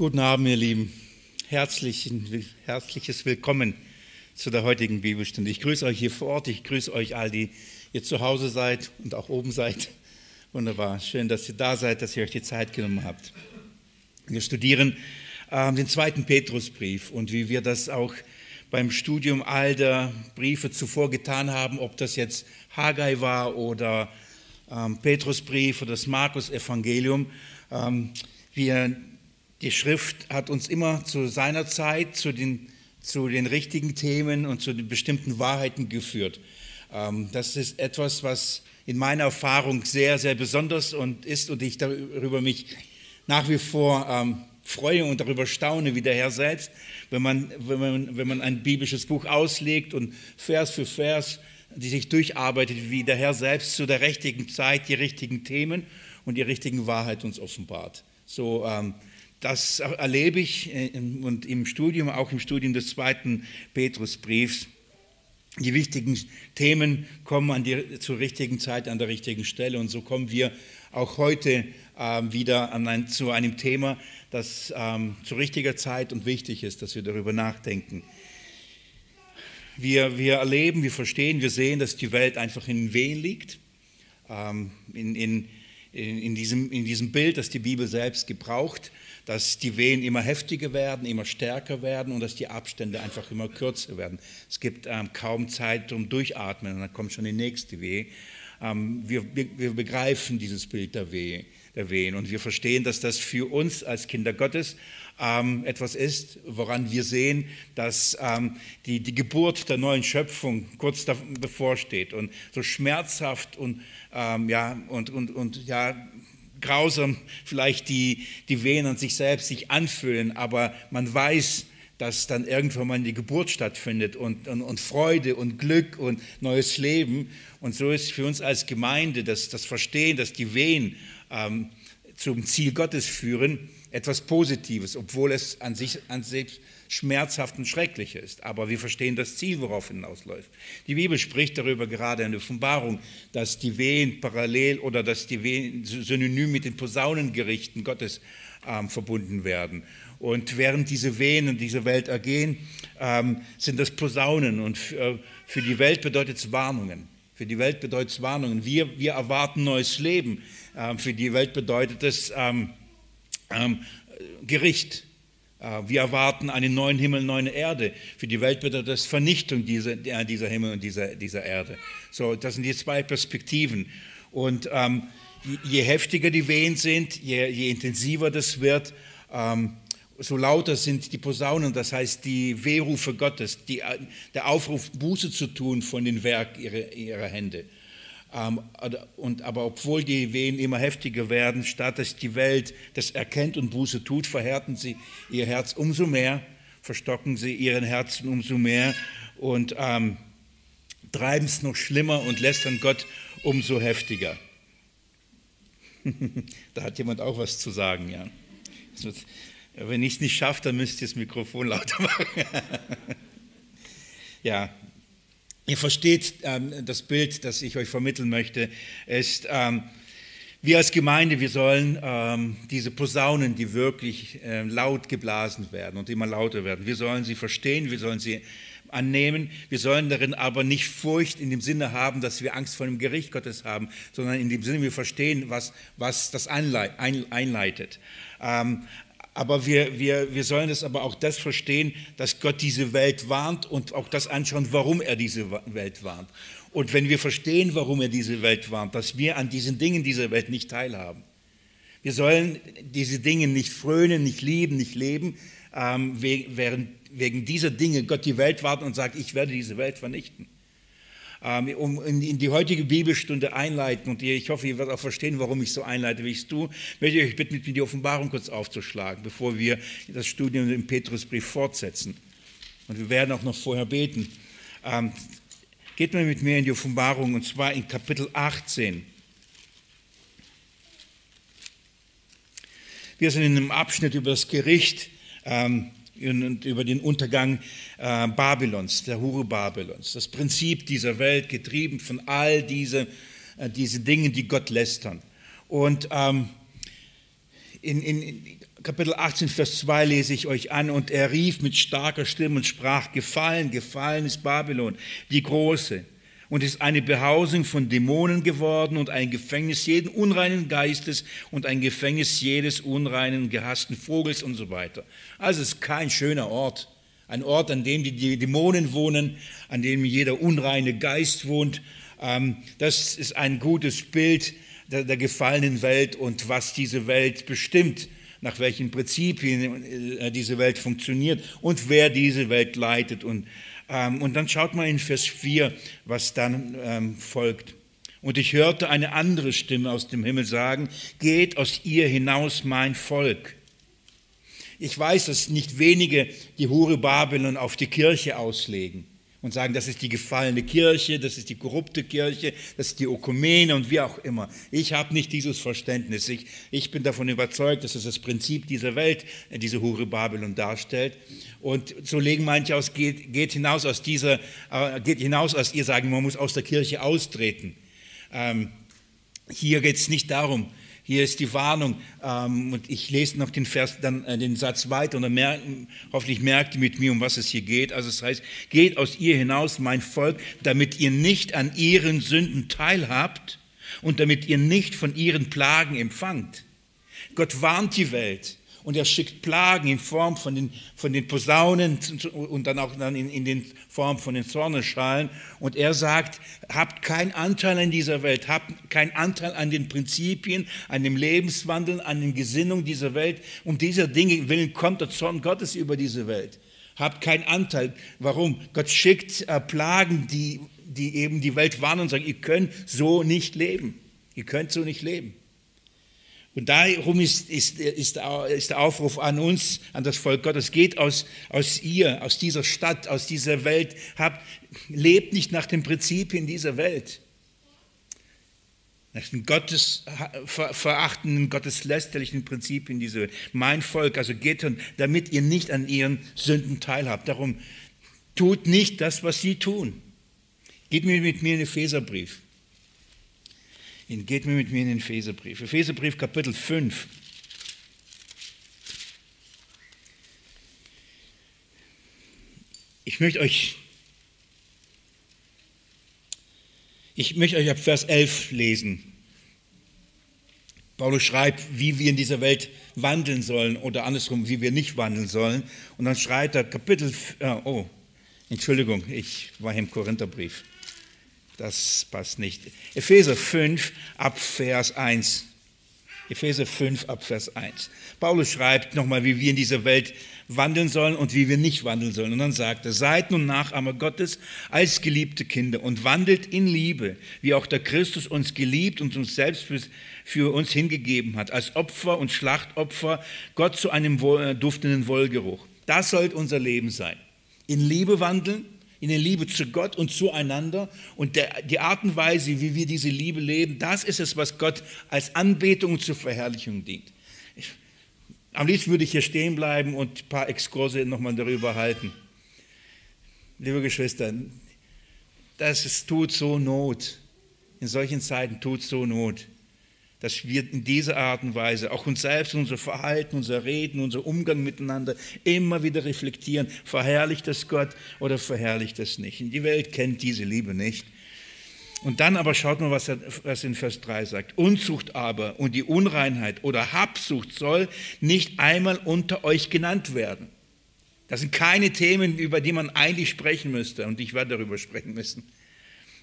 Guten Abend, ihr Lieben. Herzlichen, herzliches Willkommen zu der heutigen Bibelstunde. Ich grüße euch hier vor Ort, ich grüße euch all, die ihr zu Hause seid und auch oben seid. Wunderbar, schön, dass ihr da seid, dass ihr euch die Zeit genommen habt. Wir studieren äh, den zweiten Petrusbrief und wie wir das auch beim Studium all der Briefe zuvor getan haben, ob das jetzt Haggai war oder ähm, Petrusbrief oder das Markus-Evangelium. Ähm, wir die Schrift hat uns immer zu seiner Zeit zu den, zu den richtigen Themen und zu den bestimmten Wahrheiten geführt. Ähm, das ist etwas, was in meiner Erfahrung sehr, sehr besonders und ist und ich darüber mich nach wie vor ähm, freue und darüber staune, wie der Herr selbst, wenn man, wenn man, wenn man ein biblisches Buch auslegt und Vers für Vers die sich durcharbeitet, wie der Herr selbst zu der richtigen Zeit die richtigen Themen und die richtigen Wahrheit uns offenbart. So ähm, das erlebe ich äh, und im Studium, auch im Studium des zweiten Petrusbriefs. Die wichtigen Themen kommen die, zur richtigen Zeit an der richtigen Stelle. Und so kommen wir auch heute ähm, wieder ein, zu einem Thema, das ähm, zu richtiger Zeit und wichtig ist, dass wir darüber nachdenken. Wir, wir erleben, wir verstehen, wir sehen, dass die Welt einfach in Wehen liegt. Ähm, in, in, in, diesem, in diesem Bild, das die Bibel selbst gebraucht dass die Wehen immer heftiger werden, immer stärker werden und dass die Abstände einfach immer kürzer werden. Es gibt ähm, kaum Zeit zum Durchatmen und dann kommt schon die nächste Wehe. Ähm, wir, wir, begreifen dieses Bild der, Wehe, der Wehen und wir verstehen, dass das für uns als Kinder Gottes ähm, etwas ist, woran wir sehen, dass ähm, die, die Geburt der neuen Schöpfung kurz bevorsteht und so schmerzhaft und, ähm, ja, und, und, und ja, grausam vielleicht die, die Wehen an sich selbst sich anfühlen, aber man weiß, dass dann irgendwann mal die Geburt stattfindet und, und, und, Freude und Glück und neues Leben. Und so ist für uns als Gemeinde das, das Verstehen, dass die Wehen ähm, zum Ziel Gottes führen, etwas Positives, obwohl es an sich, an sich schmerzhaft und schrecklich ist. Aber wir verstehen das Ziel, worauf hinausläuft. Die Bibel spricht darüber gerade in der Offenbarung, dass die Wehen parallel oder dass die Wehen synonym mit den Posaunengerichten Gottes ähm, verbunden werden. Und während diese Wehen in dieser Welt ergehen, ähm, sind das Posaunen. Und für, äh, für die Welt bedeutet es Warnungen. Für die Welt bedeutet es Warnungen. Wir, wir erwarten neues Leben. Ähm, für die Welt bedeutet es ähm, ähm, Gericht. Äh, wir erwarten einen neuen Himmel, neue Erde. Für die Welt bedeutet das Vernichtung dieser, dieser Himmel und dieser, dieser Erde. So, das sind die zwei Perspektiven. Und ähm, je heftiger die Wehen sind, je, je intensiver das wird, ähm, so lauter sind die Posaunen, das heißt die Wehrufe Gottes, die, der Aufruf, Buße zu tun von den Werk ihrer, ihrer Hände. Ähm, und, aber obwohl die Wehen immer heftiger werden, statt dass die Welt das erkennt und Buße tut, verhärten sie ihr Herz umso mehr, verstocken sie ihren Herzen umso mehr und ähm, treiben es noch schlimmer und lästern Gott umso heftiger. da hat jemand auch was zu sagen, ja. Wenn ich es nicht schaffe, dann müsst ihr das Mikrofon lauter machen. ja, Ihr versteht ähm, das Bild, das ich euch vermitteln möchte, ist, ähm, wir als Gemeinde, wir sollen ähm, diese Posaunen, die wirklich äh, laut geblasen werden und immer lauter werden, wir sollen sie verstehen, wir sollen sie annehmen. Wir sollen darin aber nicht Furcht in dem Sinne haben, dass wir Angst vor dem Gericht Gottes haben, sondern in dem Sinne, wir verstehen, was, was das einleitet. Ähm, aber wir, wir, wir sollen es aber auch das verstehen, dass Gott diese Welt warnt und auch das anschauen, warum er diese Welt warnt. Und wenn wir verstehen, warum er diese Welt warnt, dass wir an diesen Dingen dieser Welt nicht teilhaben. Wir sollen diese Dinge nicht frönen, nicht lieben, nicht leben, ähm, während wegen dieser Dinge Gott die Welt warnt und sagt, ich werde diese Welt vernichten. Ähm, um in die heutige Bibelstunde einleiten. Und ich hoffe, ihr werdet auch verstehen, warum ich so einleite, wie ich es tue. Möchte ich euch bitten, mit mir die Offenbarung kurz aufzuschlagen, bevor wir das Studium im Petrusbrief fortsetzen. Und wir werden auch noch vorher beten. Ähm, geht mal mit mir in die Offenbarung, und zwar in Kapitel 18. Wir sind in einem Abschnitt über das Gericht ähm, und über den Untergang äh, Babylons, der Hure Babylons. Das Prinzip dieser Welt, getrieben von all diese, äh, diese Dinge, die Gott lästern. Und ähm, in, in, Kapitel 18, Vers 2 lese ich euch an. Und er rief mit starker Stimme und sprach, gefallen, gefallen ist Babylon, die große und ist eine Behausung von Dämonen geworden und ein Gefängnis jeden unreinen Geistes und ein Gefängnis jedes unreinen, gehassten Vogels und so weiter. Also es ist kein schöner Ort. Ein Ort, an dem die Dämonen wohnen, an dem jeder unreine Geist wohnt. Ähm, das ist ein gutes Bild der, gefallenen Welt und was diese Welt bestimmt, nach welchen Prinzipien äh, diese Welt funktioniert und wer diese Welt leitet und und dann schaut mal in Vers 4, was dann ähm, folgt. Und ich hörte eine andere Stimme aus dem Himmel sagen, geht aus ihr hinaus mein Volk. Ich weiß, dass nicht wenige die Hure Babylon auf die Kirche auslegen und sagen, das ist die gefallene Kirche, das ist die korrupte Kirche, das ist die Ökumene und wie auch immer. Ich habe nicht dieses Verständnis. Ich, ich bin davon überzeugt, dass es das Prinzip dieser Welt, äh, diese Hure Babylon darstellt. Und so legen manche aus, geht, geht hinaus aus dieser, äh, geht hinaus aus ihr sagen, man muss aus der Kirche austreten. Ähm, hier geht es nicht darum, hier ist die Warnung. Ähm, und ich lese noch den, Vers, dann, äh, den Satz weiter und dann merken, hoffentlich merkt ihr mit mir, um was es hier geht. Also es heißt, geht aus ihr hinaus, mein Volk, damit ihr nicht an ihren Sünden teilhabt und damit ihr nicht von ihren Plagen empfangt. Gott warnt die Welt und er schickt Plagen in Form von den, von den Posaunen und dann auch dann in, in den Form von den Zorneschalen. Und er sagt, habt keinen Anteil an dieser Welt, habt keinen Anteil an den Prinzipien, an dem Lebenswandel, an den Gesinnungen dieser Welt. Um dieser Dinge willen kommt der Zorn Gottes über diese Welt. Habt keinen Anteil. Warum? Gott schickt äh, Plagen, die, die eben die Welt warnen und sagen, ihr könnt so nicht leben. Ihr könnt so nicht leben. Und darum ist, ist, ist, ist, der Aufruf an uns, an das Volk Gottes, geht aus, aus ihr, aus dieser Stadt, aus dieser Welt, habt, lebt nicht nach den Prinzipien dieser Welt, nach den Gottes, verachtenden, gotteslästerlichen Prinzipien dieser Welt. Mein Volk, also geht und damit ihr nicht an ihren Sünden teilhabt. Darum tut nicht das, was sie tun. Geht mir mit mir in den Epheserbrief. Geht mit mir in den Epheserbrief. Epheserbrief Kapitel 5. Ich möchte euch, ich möchte euch ab Vers 11 lesen. Paulus schreibt, wie wir in dieser Welt wandeln sollen oder andersrum, wie wir nicht wandeln sollen. Und dann schreibt er Kapitel, oh, Entschuldigung, ich war im Korintherbrief. Das passt nicht. Epheser 5 ab Vers 1. Epheser 5 ab Vers 1. Paulus schreibt nochmal, wie wir in dieser Welt wandeln sollen und wie wir nicht wandeln sollen. Und dann sagt er, seid nun Nachahmer Gottes als geliebte Kinder und wandelt in Liebe, wie auch der Christus uns geliebt und uns selbst für uns hingegeben hat, als Opfer und Schlachtopfer, Gott zu einem duftenden Wohlgeruch. Das sollte unser Leben sein. In Liebe wandeln, in der Liebe zu Gott und zueinander. Und der, die Art und Weise, wie wir diese Liebe leben, das ist es, was Gott als Anbetung zur Verherrlichung dient. Ich, am liebsten würde ich hier stehen bleiben und ein paar Exkurse nochmal darüber halten. Liebe Geschwister, das ist, tut so Not. In solchen Zeiten tut so Not dass wir in dieser Art und Weise auch uns selbst, unser Verhalten, unser Reden, unser Umgang miteinander immer wieder reflektieren, verherrlicht das Gott oder verherrlicht das nicht. Die Welt kennt diese Liebe nicht. Und dann aber schaut mal, was er was in Vers 3 sagt. Unzucht aber und die Unreinheit oder Habsucht soll nicht einmal unter euch genannt werden. Das sind keine Themen, über die man eigentlich sprechen müsste. Und ich werde darüber sprechen müssen.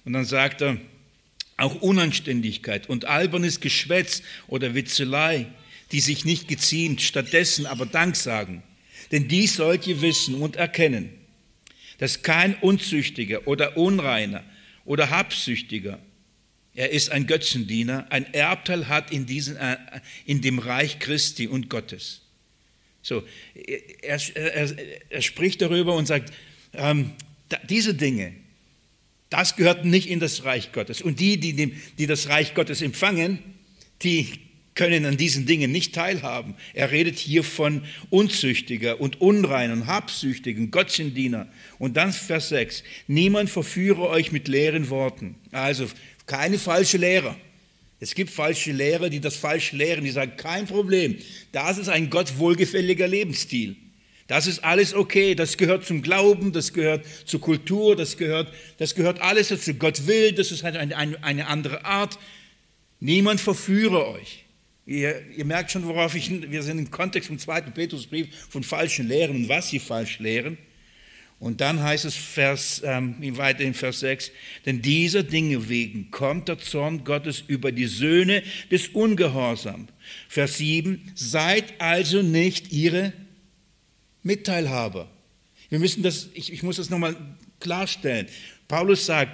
Und dann sagt er, auch Unanständigkeit und albernes Geschwätz oder Witzelei, die sich nicht geziemt, stattdessen aber Dank sagen. Denn dies sollt ihr wissen und erkennen, dass kein Unzüchtiger oder Unreiner oder Habsüchtiger, er ist ein Götzendiener, ein Erbteil hat in, diesen, äh, in dem Reich Christi und Gottes. So, er, er, er spricht darüber und sagt, ähm, diese Dinge, das gehört nicht in das Reich Gottes. Und die, die, die das Reich Gottes empfangen, die können an diesen Dingen nicht teilhaben. Er redet hier von Unzüchtiger und Unreinen, Habsüchtigen, Gottesdiener. Und dann Vers 6. Niemand verführe euch mit leeren Worten. Also keine falsche Lehre. Es gibt falsche Lehrer, die das falsch lehren, die sagen, kein Problem, das ist ein Gott wohlgefälliger Lebensstil. Das ist alles okay, das gehört zum Glauben, das gehört zur Kultur, das gehört, das gehört alles dazu. Gott will, das ist eine, eine, eine andere Art. Niemand verführe euch. Ihr, ihr, merkt schon, worauf ich, wir sind im Kontext im zweiten Petrusbrief von falschen Lehren und was sie falsch lehren. Und dann heißt es Vers, ähm, weiter in Vers 6, denn dieser Dinge wegen kommt der Zorn Gottes über die Söhne des Ungehorsams. Vers 7, seid also nicht ihre Mitteilhaber. Wir müssen das, ich, ich muss das nochmal klarstellen. Paulus sagt,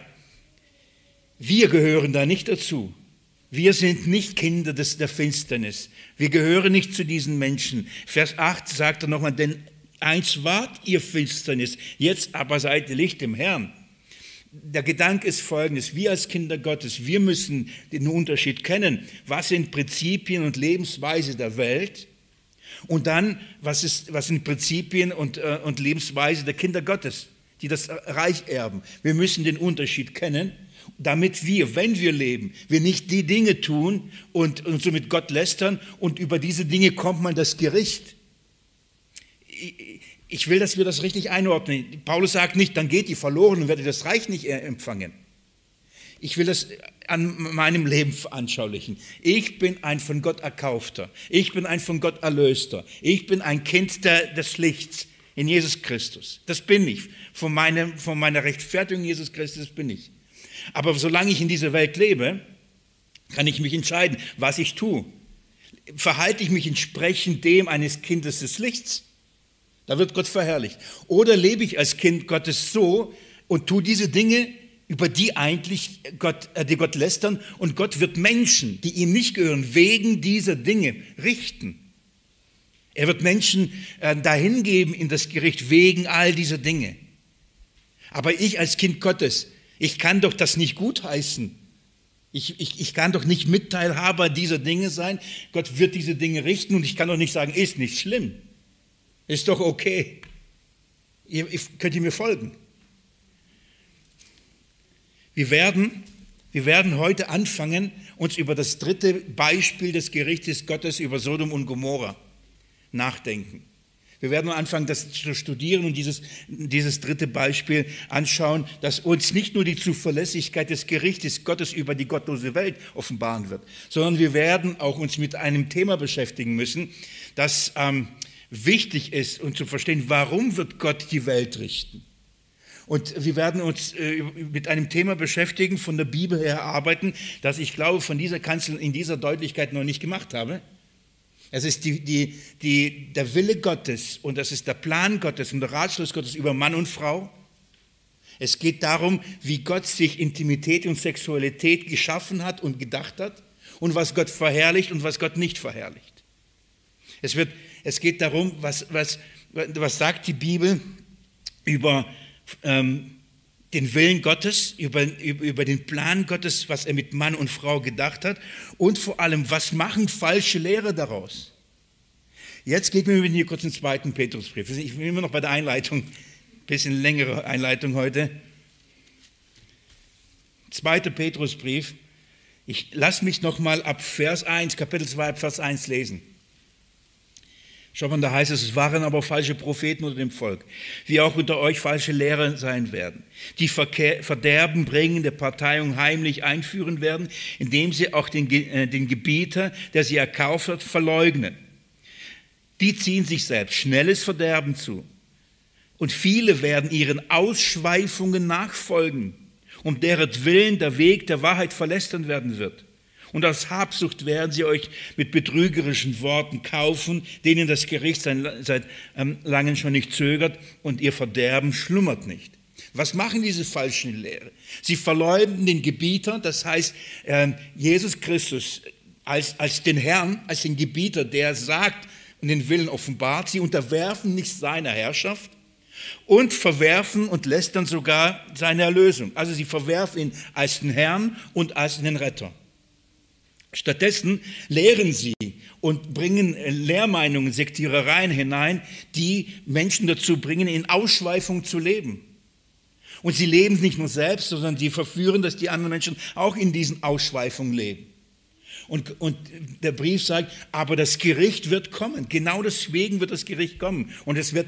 wir gehören da nicht dazu. Wir sind nicht Kinder des, der Finsternis. Wir gehören nicht zu diesen Menschen. Vers 8 sagt er nochmal, denn Einst wart ihr Finsternis, jetzt aber seid ihr Licht im Herrn. Der Gedanke ist folgendes, wir als Kinder Gottes, wir müssen den Unterschied kennen. Was sind Prinzipien und Lebensweise der Welt? Und dann, was, ist, was sind Prinzipien und, äh, und Lebensweise der Kinder Gottes, die das Reich erben? Wir müssen den Unterschied kennen, damit wir, wenn wir leben, wir nicht die Dinge tun und, und somit Gott lästern und über diese Dinge kommt man das Gericht ich will, dass wir das richtig einordnen. Paulus sagt nicht, dann geht die verloren und werdet das Reich nicht empfangen. Ich will das an meinem Leben veranschaulichen. Ich bin ein von Gott erkaufter. Ich bin ein von Gott erlöster. Ich bin ein Kind der, des Lichts in Jesus Christus. Das bin ich. Von, meinem, von meiner Rechtfertigung Jesus Christus bin ich. Aber solange ich in dieser Welt lebe, kann ich mich entscheiden, was ich tue. Verhalte ich mich entsprechend dem eines Kindes des Lichts? Da wird Gott verherrlicht. Oder lebe ich als Kind Gottes so und tue diese Dinge, über die eigentlich Gott, äh, die Gott lästern, und Gott wird Menschen, die ihm nicht gehören, wegen dieser Dinge richten. Er wird Menschen äh, dahin geben in das Gericht wegen all dieser Dinge. Aber ich als Kind Gottes, ich kann doch das nicht gutheißen. Ich, ich, ich kann doch nicht Mitteilhaber dieser Dinge sein. Gott wird diese Dinge richten und ich kann doch nicht sagen, ist nicht schlimm. Ist doch okay. Ihr, könnt ihr mir folgen? Wir werden, wir werden heute anfangen, uns über das dritte Beispiel des Gerichtes Gottes über Sodom und Gomorra nachdenken. Wir werden anfangen, das zu studieren und dieses, dieses dritte Beispiel anschauen, dass uns nicht nur die Zuverlässigkeit des Gerichtes Gottes über die gottlose Welt offenbaren wird, sondern wir werden auch uns mit einem Thema beschäftigen müssen, das ähm, wichtig ist und zu verstehen, warum wird Gott die Welt richten. Und wir werden uns äh, mit einem Thema beschäftigen, von der Bibel her arbeiten, das ich glaube, von dieser Kanzel in dieser Deutlichkeit noch nicht gemacht habe. Es ist die, die, die, der Wille Gottes und das ist der Plan Gottes und der Ratschluss Gottes über Mann und Frau. Es geht darum, wie Gott sich Intimität und Sexualität geschaffen hat und gedacht hat und was Gott verherrlicht und was Gott nicht verherrlicht. Es wird es geht darum, was, was, was sagt die Bibel über ähm, den Willen Gottes, über, über den Plan Gottes, was er mit Mann und Frau gedacht hat und vor allem, was machen falsche Lehre daraus. Jetzt geht mir hier kurz den zweiten Petrusbrief. Ich bin immer noch bei der Einleitung, bisschen längere Einleitung heute. Zweiter Petrusbrief. Ich lasse mich noch mal ab Vers 1, Kapitel 2, Vers 1 lesen. Schau mal, da heißt es, es waren aber falsche Propheten unter dem Volk, wie auch unter euch falsche Lehrer sein werden, die Verderben bringende Parteiung heimlich einführen werden, indem sie auch den, äh, den Gebieter, der sie erkauft hat, verleugnen. Die ziehen sich selbst schnelles Verderben zu. Und viele werden ihren Ausschweifungen nachfolgen, um deren Willen der Weg der Wahrheit verlästern werden wird. Und aus Habsucht werden sie euch mit betrügerischen Worten kaufen, denen das Gericht seit ähm, langem schon nicht zögert und ihr Verderben schlummert nicht. Was machen diese falschen Lehre? Sie verleumden den Gebieter, das heißt ähm, Jesus Christus als, als den Herrn, als den Gebieter, der sagt und den Willen offenbart. Sie unterwerfen nicht seiner Herrschaft und verwerfen und lästern sogar seine Erlösung. Also sie verwerfen ihn als den Herrn und als den Retter. Stattdessen lehren sie und bringen Lehrmeinungen, Sektierereien hinein, die Menschen dazu bringen, in Ausschweifung zu leben. Und sie leben nicht nur selbst, sondern sie verführen, dass die anderen Menschen auch in diesen Ausschweifungen leben. Und, und der Brief sagt, aber das Gericht wird kommen. Genau deswegen wird das Gericht kommen. Und es wird,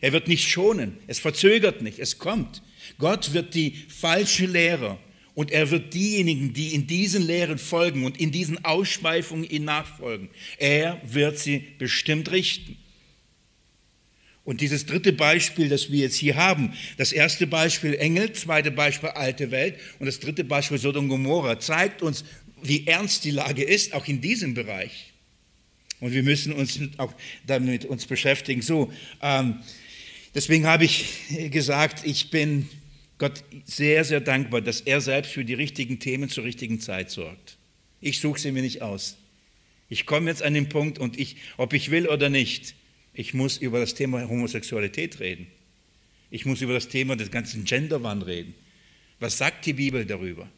er wird nicht schonen. Es verzögert nicht. Es kommt. Gott wird die falschen Lehrer und er wird diejenigen, die in diesen Lehren folgen und in diesen Ausschweifungen ihn nachfolgen, er wird sie bestimmt richten. Und dieses dritte Beispiel, das wir jetzt hier haben, das erste Beispiel Engel, zweite Beispiel alte Welt und das dritte Beispiel Sodom und Gomorra, zeigt uns, wie ernst die Lage ist, auch in diesem Bereich. Und wir müssen uns auch damit uns beschäftigen. So, ähm, deswegen habe ich gesagt, ich bin Gott sehr, sehr dankbar, dass er selbst für die richtigen Themen zur richtigen Zeit sorgt. Ich suche sie mir nicht aus. Ich komme jetzt an den Punkt und ich, ob ich will oder nicht, ich muss über das Thema Homosexualität reden. Ich muss über das Thema des ganzen Genderwand reden. Was sagt die Bibel darüber?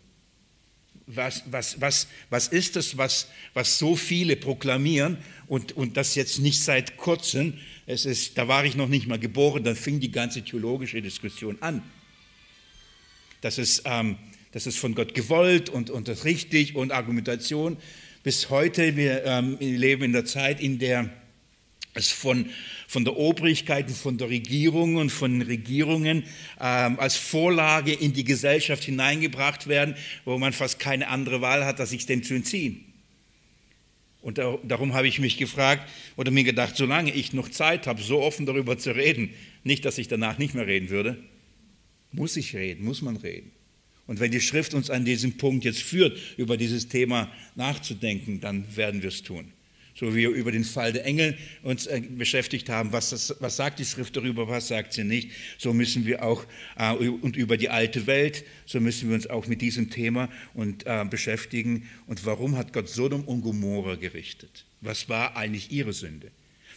Was, was, was, was ist das, was, was so viele proklamieren und, und das jetzt nicht seit kurzem? Es ist, da war ich noch nicht mal geboren, dann fing die ganze theologische Diskussion an. Das ist, ähm, das ist von Gott gewollt und, und das richtig und Argumentation. Bis heute, wir ähm, leben in der Zeit, in der es von, von der Obrigkeit und von der Regierung und von Regierungen ähm, als Vorlage in die Gesellschaft hineingebracht werden, wo man fast keine andere Wahl hat, als sich dem zu entziehen. Und darum habe ich mich gefragt oder mir gedacht, solange ich noch Zeit habe, so offen darüber zu reden, nicht, dass ich danach nicht mehr reden würde, muss ich reden, muss man reden. Und wenn die Schrift uns an diesem Punkt jetzt führt, über dieses Thema nachzudenken, dann werden wir es tun so wie wir über den Fall der Engel uns äh, beschäftigt haben, was, das, was sagt die Schrift darüber, was sagt sie nicht, so müssen wir auch, äh, und über die alte Welt, so müssen wir uns auch mit diesem Thema und, äh, beschäftigen. Und warum hat Gott Sodom und Gomorra gerichtet? Was war eigentlich ihre Sünde?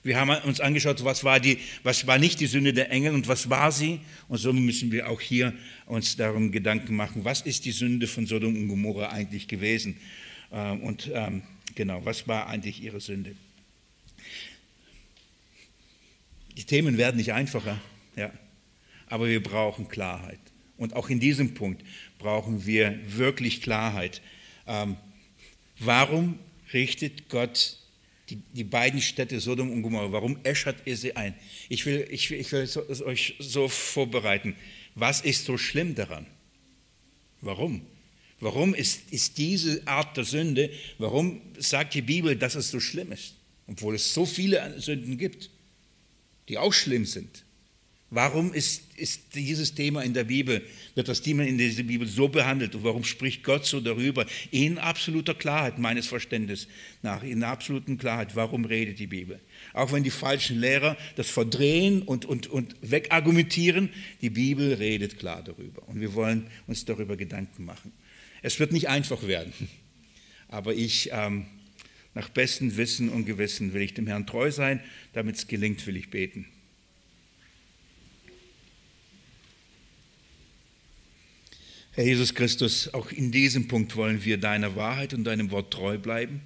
Wir haben uns angeschaut, was war, die, was war nicht die Sünde der Engel und was war sie. Und so müssen wir auch hier uns darum Gedanken machen, was ist die Sünde von Sodom und Gomorra eigentlich gewesen. Ähm, und ähm, Genau, was war eigentlich ihre Sünde? Die Themen werden nicht einfacher, ja, aber wir brauchen Klarheit. Und auch in diesem Punkt brauchen wir wirklich Klarheit. Ähm, warum richtet Gott die, die, beiden Städte Sodom und Gomorra, warum äschert er sie ein? Ich will, ich ich will es euch so vorbereiten. Was ist so schlimm daran? Warum? Warum ist, ist diese Art der Sünde, warum sagt die Bibel, dass es so schlimm ist, obwohl es so viele Sünden gibt, die auch schlimm sind? Warum ist, ist dieses Thema in der Bibel, wird das Thema in dieser Bibel so behandelt und warum spricht Gott so darüber? In absoluter Klarheit meines Verständnisses nach, in absoluter Klarheit, warum redet die Bibel? Auch wenn die falschen Lehrer das verdrehen und, und, und wegargumentieren, die Bibel redet klar darüber und wir wollen uns darüber Gedanken machen. Es wird nicht einfach werden, aber ich, ähm, nach bestem Wissen und Gewissen, will ich dem Herrn treu sein, damit es gelingt, will ich beten. Herr Jesus Christus, auch in diesem Punkt wollen wir deiner Wahrheit und deinem Wort treu bleiben,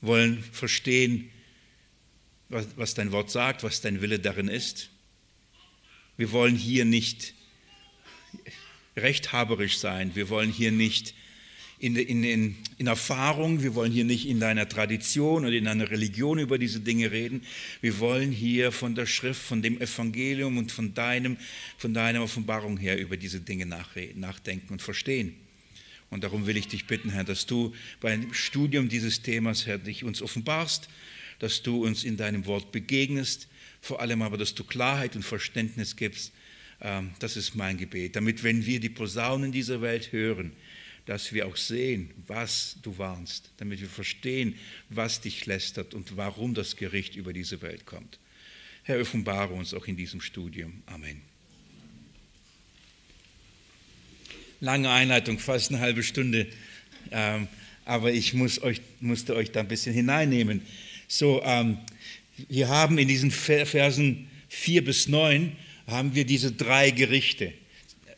wollen verstehen, was, was dein Wort sagt, was dein Wille darin ist. Wir wollen hier nicht rechthaberisch sein. Wir wollen hier nicht in, in, in, in, Erfahrung, wir wollen hier nicht in deiner Tradition oder in einer Religion über diese Dinge reden. Wir wollen hier von der Schrift, von dem Evangelium und von, deinem, von deiner Offenbarung her über diese Dinge nachdenken und verstehen. Und darum will ich dich bitten, Herr, dass du beim Studium dieses Themas, Herr, dich uns offenbarst, dass du uns in deinem Wort begegnest, vor allem aber, dass du Klarheit und Verständnis gibst, ähm, das ist mein Gebet, damit wenn wir die Posaunen dieser Welt hören, dass wir auch sehen, was du warnst, damit wir verstehen, was dich lästert und warum das Gericht über diese Welt kommt. Herr, offenbare uns auch in diesem Studium. Amen. Lange Einleitung, fast eine halbe Stunde, ähm, aber ich muss euch, musste euch da ein bisschen hineinnehmen. So, ähm, wir haben in diesen Versen 4 bis 9 haben wir diese drei Gerichte,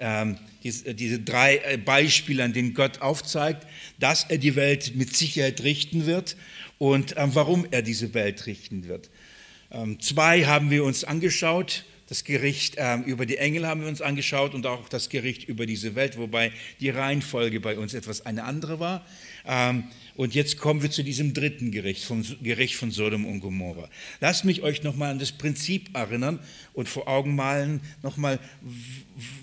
ähm, diese, diese, drei äh, Beispiele, an denen Gott aufzeigt, dass er die Welt mit Sicherheit richten wird und ähm, warum er diese Welt richten wird. Ähm, zwei haben wir uns angeschaut, Das Gericht ähm, über die Engel haben wir uns angeschaut und auch das Gericht über diese Welt, wobei die Reihenfolge bei uns etwas eine andere war. Ähm, und jetzt kommen wir zu diesem dritten Gericht, vom Gericht von Sodom und Gomorra. Lasst mich euch nochmal an das Prinzip erinnern und vor Augen malen, nochmal,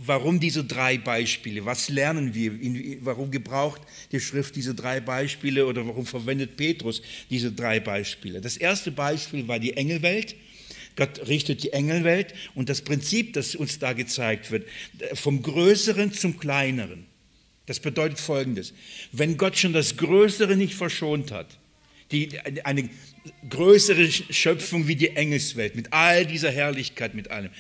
warum diese drei Beispiele, was lernen wir, warum gebraucht die Schrift diese drei Beispiele oder warum verwendet Petrus diese drei Beispiele. Das erste Beispiel war die Engelwelt. Gott richtet die Engelwelt und das Prinzip, das uns da gezeigt wird, vom Größeren zum Kleineren. Das bedeutet Folgendes. Wenn Gott schon das Größere nicht verschont hat, die, eine größere Schöpfung wie die Engelswelt, mit all dieser Herrlichkeit, mit allem,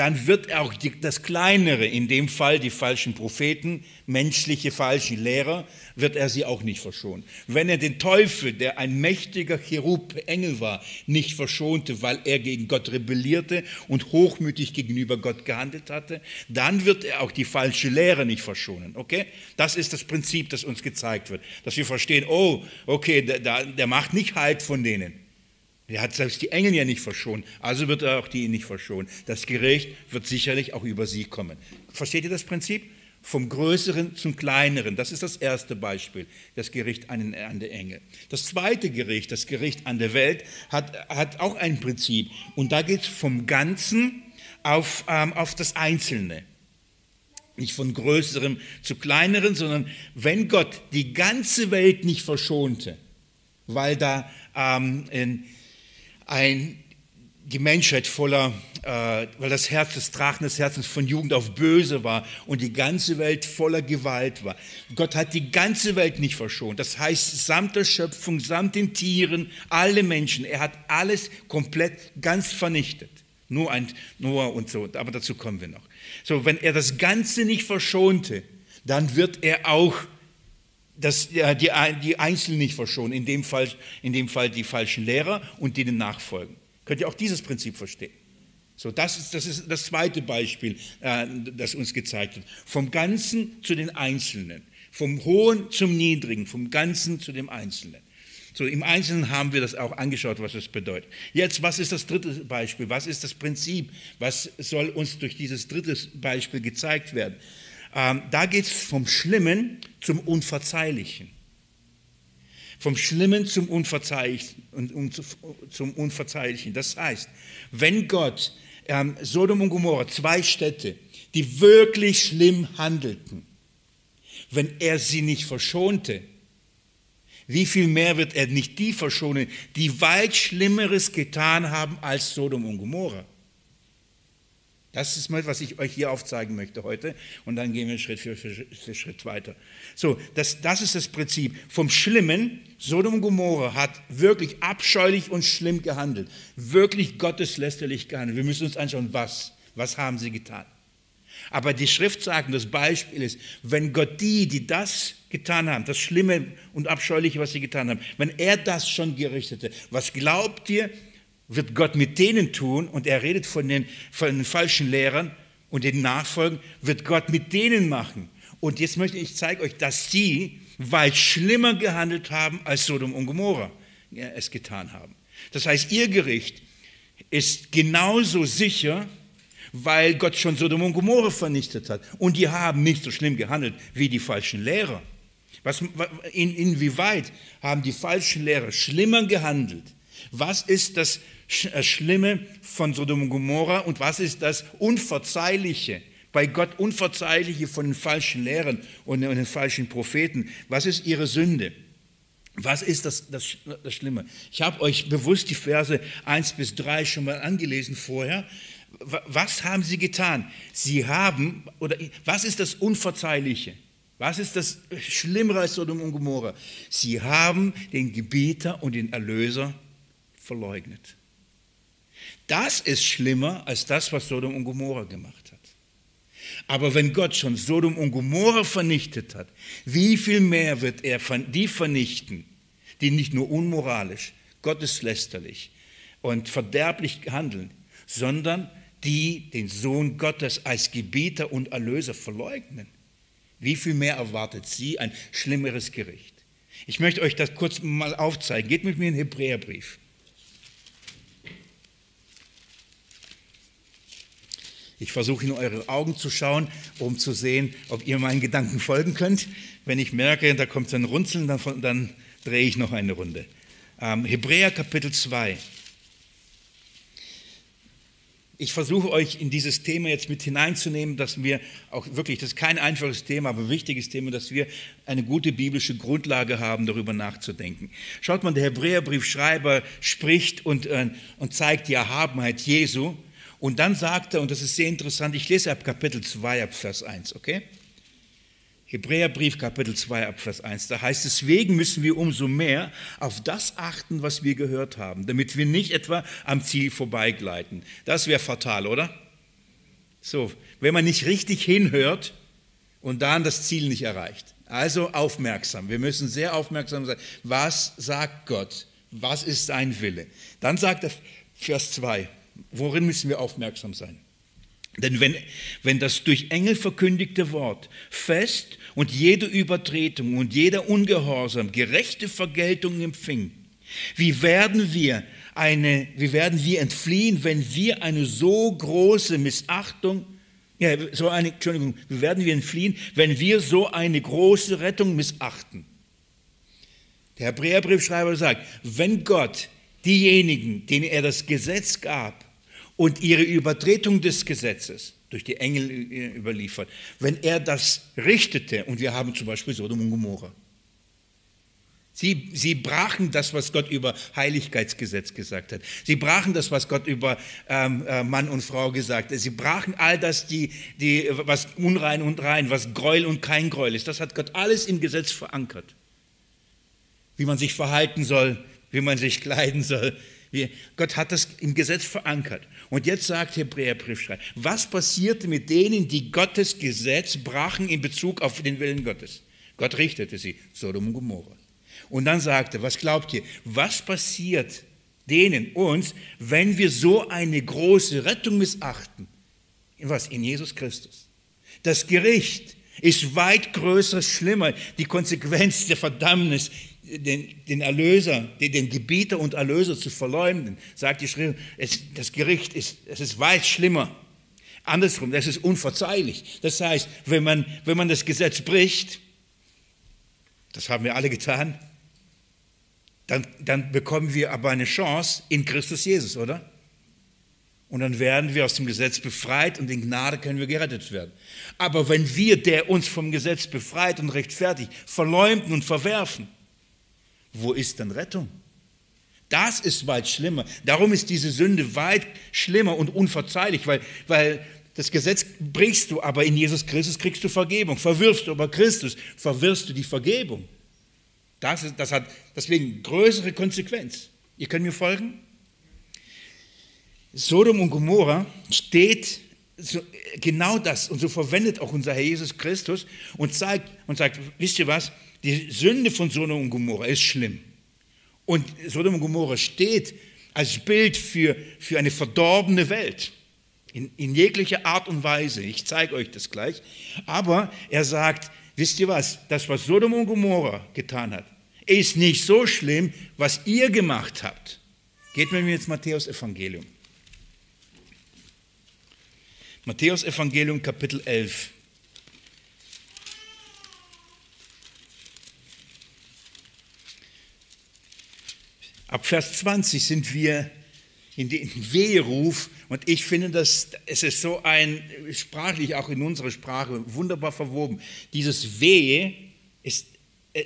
dann wird er auch die, das Kleinere, in dem Fall die falschen Propheten, menschliche falsche Lehrer, wird er sie auch nicht verschonen. Wenn er den Teufel, der ein mächtiger Cherub, Engel war, nicht verschonte, weil er gegen Gott rebellierte und hochmütig gegenüber Gott gehandelt hatte, dann wird er auch die falsche Lehre nicht verschonen. Okay? Das ist das Prinzip, das uns gezeigt wird, dass wir verstehen, oh, okay, der, der macht nicht Halt von denen. Er hat selbst die Engel ja nicht verschont, also wird er auch die nicht verschonen. Das Gericht wird sicherlich auch über sie kommen. Versteht ihr das Prinzip? Vom Größeren zum Kleineren. Das ist das erste Beispiel, das Gericht an, an der Engel. Das zweite Gericht, das Gericht an der Welt, hat, hat auch ein Prinzip. Und da geht es vom Ganzen auf, ähm, auf das Einzelne. Nicht von Größerem zu Kleineren, sondern wenn Gott die ganze Welt nicht verschonte, weil da ähm, in, ein, die Menschheit voller, äh, weil das Herz des Drachen des Herzens von Jugend auf böse war und die ganze Welt voller Gewalt war. Gott hat die ganze Welt nicht verschont. Das heißt, samt der Schöpfung, samt den Tieren, alle Menschen. Er hat alles komplett ganz vernichtet. Nur ein Noah und so, aber dazu kommen wir noch. So, wenn er das Ganze nicht verschonte, dann wird er auch das, die, die Einzelnen nicht verschonen, in dem, Fall, in dem Fall die falschen Lehrer und denen nachfolgen. Könnt ihr auch dieses Prinzip verstehen? So, das ist, das ist das zweite Beispiel, äh, das uns gezeigt wird. Vom Ganzen zu den Einzelnen, vom Hohen zum Niedrigen, vom Ganzen zu dem Einzelnen. So, im Einzelnen haben wir das auch angeschaut, was das bedeutet. Jetzt, was ist das dritte Beispiel? Was ist das Prinzip? Was soll uns durch dieses dritte Beispiel gezeigt werden? Ähm, da geht es vom Schlimmen zum Unverzeihlichen. Vom Schlimmen zum Unverzeihlichen. Und, zum Unverzeihlichen. Das heißt, wenn Gott ähm, Sodom und Gomorra, zwei Städte, die wirklich schlimm handelten, wenn er sie nicht verschonte, wie viel mehr wird er nicht die verschonen, die weit Schlimmeres getan haben als Sodom und Gomorra? Das ist mal, was ich euch hier aufzeigen möchte heute. Und dann gehen wir Schritt für, Schritt weiter. So, das, das ist das Prinzip. Vom Schlimmen, Sodom und Gomorra hat wirklich abscheulich und schlimm gehandelt. Wirklich gotteslästerlich gehandelt. Wir müssen uns anschauen, was. Was haben sie getan? Aber die Schrift sagt, das Beispiel ist, wenn Gott die, die das getan haben, das Schlimme und Abscheuliche, was sie getan haben, wenn er das schon gerichtete, was glaubt ihr, wird Gott mit denen tun, und er redet von den, von den falschen Lehrern und den Nachfolgen, wird Gott mit denen machen. Und jetzt möchte ich zeigen euch, dass sie weit schlimmer gehandelt haben, als Sodom und Gomorra es getan haben. Das heißt, ihr Gericht ist genauso sicher, weil Gott schon Sodom und Gomorra vernichtet hat. Und die haben nicht so schlimm gehandelt wie die falschen Lehrer. Was, in, inwieweit haben die falschen Lehrer schlimmer gehandelt? Was ist das Schlimme von Sodom und Gomorra und was ist das Unverzeihliche, bei Gott Unverzeihliche von den falschen Lehrern und den falschen Propheten. Was ist ihre Sünde? Was ist das, das, das Schlimme? Ich habe euch bewusst die Verse 1 bis 3 schon mal angelesen vorher. Was haben sie getan? Sie haben, oder was ist das Unverzeihliche? Was ist das Schlimmere als Sodom und Gomorra? Sie haben den Gebieter und den Erlöser verleugnet. Das ist schlimmer als das, was Sodom und Gomorra gemacht hat. Aber wenn Gott schon Sodom und Gomorra vernichtet hat, wie viel mehr wird er die vernichten, die nicht nur unmoralisch, gotteslästerlich und verderblich handeln, sondern die den Sohn Gottes als Gebieter und Erlöser verleugnen. Wie viel mehr erwartet sie ein schlimmeres Gericht? Ich möchte euch das kurz mal aufzeigen. Geht mit mir in den Hebräerbrief. Ich versuche in eure Augen zu schauen, um zu sehen, ob ihr meinen Gedanken folgen könnt. Wenn ich merke, da kommt ein Runzeln, dann, dann drehe ich noch eine Runde. Ähm, Hebräer Kapitel 2. Ich versuche euch in dieses Thema jetzt mit hineinzunehmen, dass wir auch wirklich, das ist kein einfaches Thema, aber ein wichtiges Thema, dass wir eine gute biblische Grundlage haben, darüber nachzudenken. Schaut mal, der Hebräerbriefschreiber spricht und, äh, und zeigt die Erhabenheit Jesu. Und dann sagt er, und das ist sehr interessant, ich lese ab Kapitel 2, ab Vers 1, okay? Hebräerbrief Kapitel 2 ab Vers 1, da heißt es, deswegen müssen wir umso mehr auf das achten, was wir gehört haben, damit wir nicht etwa am Ziel vorbeigleiten. Das wäre fatal, oder? So, wenn man nicht richtig hinhört und dann das Ziel nicht erreicht. Also aufmerksam, wir müssen sehr aufmerksam sein. Was sagt Gott? Was ist sein Wille? Dann sagt er Vers 2, worin müssen wir aufmerksam sein? Denn wenn, wenn das durch Engel verkündigte Wort fest und jede Übertretung und jeder Ungehorsam gerechte Vergeltung empfing, wie werden wir eine, wie werden wir entfliehen, wenn wir eine so große Missachtung, ja, so eine, Entschuldigung, wie werden wir entfliehen, wenn wir so eine große Rettung missachten? Der Hebräerbriefschreiber sagt, wenn Gott diejenigen, denen er das Gesetz gab, und ihre Übertretung des Gesetzes durch die Engel überliefert, wenn er das richtete, und wir haben zum Beispiel Sodom und Gomorra. Sie, sie brachen das, was Gott über Heiligkeitsgesetz gesagt hat. Sie brachen das, was Gott über ähm, äh, Mann und Frau gesagt hat. Sie brachen all das, die, die, was unrein und rein, was Gräuel und kein Gräuel ist. Das hat Gott alles im Gesetz verankert. Wie man sich verhalten soll, wie man sich kleiden soll, wir, Gott hat das im Gesetz verankert. Und jetzt sagt Hebräerbriefschreiber, was passierte mit denen, die Gottes Gesetz brachen in Bezug auf den Willen Gottes? Gott richtete sie, Sodom und Gomorra. Und dann sagte, was glaubt ihr, was passiert denen, uns, wenn wir so eine große Rettung missachten? In was? In Jesus Christus. Das Gericht ist weit größer, schlimmer. Die Konsequenz der Verdammnis den, den Erlöser, den, den, Gebieter und Erlöser zu verleumden, sagt die Schrift, es, das Gericht ist, es ist weit schlimmer. Andersrum, das ist unverzeihlich. Das heißt, wenn man, wenn man das Gesetz bricht, das haben wir alle getan, dann, dann bekommen wir aber eine Chance in Christus Jesus, oder? Und dann werden wir aus dem Gesetz befreit und in Gnade können wir gerettet werden. Aber wenn wir, der uns vom Gesetz befreit und rechtfertigt, verleumden und verwerfen, wo ist denn Rettung? Das ist weit schlimmer. Darum ist diese Sünde weit schlimmer und unverzeihlich, weil, weil das Gesetz brichst du, aber in Jesus Christus kriegst du Vergebung. Verwirfst du aber Christus, verwirfst du die Vergebung. Das, ist, das hat deswegen größere Konsequenz. Ihr könnt mir folgen? Sodom und Gomorra steht so, genau das und so verwendet auch unser Herr Jesus Christus und zeigt und sagt, wisst ihr was? Die Sünde von Sodom und Gomorra ist schlimm. Und Sodom und Gomorra steht als Bild für, für eine verdorbene Welt. In, in jeglicher Art und Weise. Ich zeige euch das gleich. Aber er sagt, wisst ihr was? Das, was Sodom und Gomorra getan hat, ist nicht so schlimm, was ihr gemacht habt. Geht mit mir ins Matthäus Evangelium. Matthäus Evangelium Kapitel 11. Ab Vers 20 sind wir in den Weheruf und ich finde, dass es ist so ein, sprachlich auch in unserer Sprache, wunderbar verwoben. Dieses Wehe ist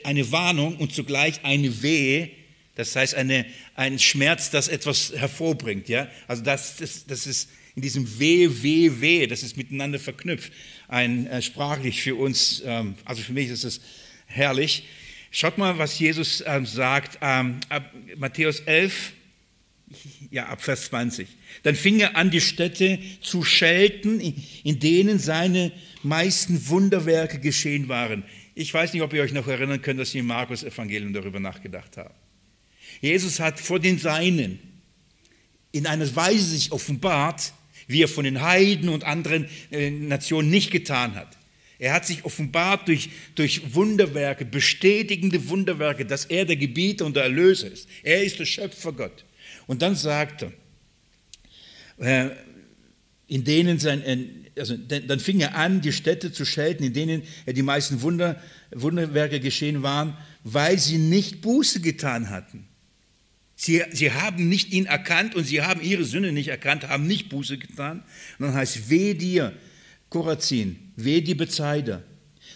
eine Warnung und zugleich eine Wehe, das heißt eine, ein Schmerz, das etwas hervorbringt. Ja? Also das, das, das ist in diesem Wehe, Wehe, Wehe, das ist miteinander verknüpft. Ein, äh, sprachlich für uns, ähm, also für mich ist es herrlich. Schaut mal, was Jesus ähm, sagt, ähm, ab Matthäus 11, ja, ab Vers 20. Dann fing er an, die Städte zu schelten, in denen seine meisten Wunderwerke geschehen waren. Ich weiß nicht, ob ihr euch noch erinnern könnt, dass wir im Markus-Evangelium darüber nachgedacht haben. Jesus hat vor den Seinen in einer Weise sich offenbart, wie er von den Heiden und anderen äh, Nationen nicht getan hat. Er hat sich offenbart durch, durch Wunderwerke, bestätigende Wunderwerke, dass er der Gebieter und der Erlöser ist. Er ist der Schöpfer Gott. Und dann sagt er, äh, in denen sein, also dann fing er an, die Städte zu schelten, in denen die meisten Wunder, Wunderwerke geschehen waren, weil sie nicht Buße getan hatten. Sie, sie haben nicht ihn erkannt und sie haben ihre Sünde nicht erkannt, haben nicht Buße getan. Und dann heißt, weh dir, Korazin, weh die Bezeider.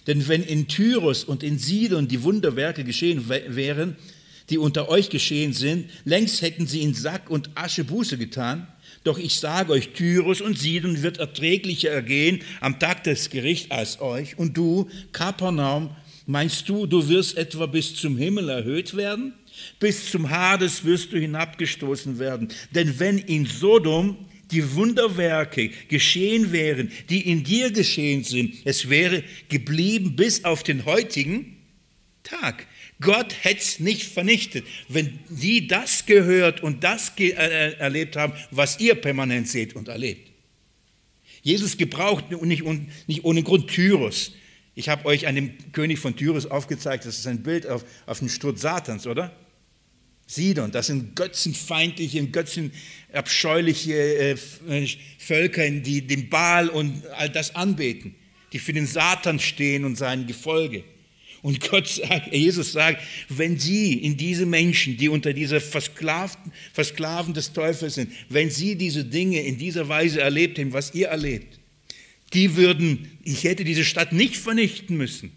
Denn wenn in Tyrus und in Sidon die Wunderwerke geschehen wären, die unter euch geschehen sind, längst hätten sie in Sack und Asche Buße getan. Doch ich sage euch, Tyrus und Sidon wird erträglicher ergehen am Tag des Gerichts als euch. Und du, Kapernaum, meinst du, du wirst etwa bis zum Himmel erhöht werden? Bis zum Hades wirst du hinabgestoßen werden. Denn wenn in Sodom die Wunderwerke geschehen wären, die in dir geschehen sind, es wäre geblieben bis auf den heutigen Tag. Gott hätte es nicht vernichtet, wenn die das gehört und das ge äh, erlebt haben, was ihr permanent seht und erlebt. Jesus gebraucht nicht, nicht ohne Grund Tyrus. Ich habe euch an dem König von Tyrus aufgezeigt, das ist ein Bild auf, auf den Sturz Satans, oder? Sidon, das sind götzenfeindliche, götzenabscheuliche äh, Völker, die den Baal und all das anbeten, die für den Satan stehen und sein Gefolge. Und Gott sagt, Jesus sagt, wenn Sie in diese Menschen, die unter dieser Versklavten, Versklaven des Teufels sind, wenn Sie diese Dinge in dieser Weise erlebt haben, was ihr erlebt, die würden, ich hätte diese Stadt nicht vernichten müssen.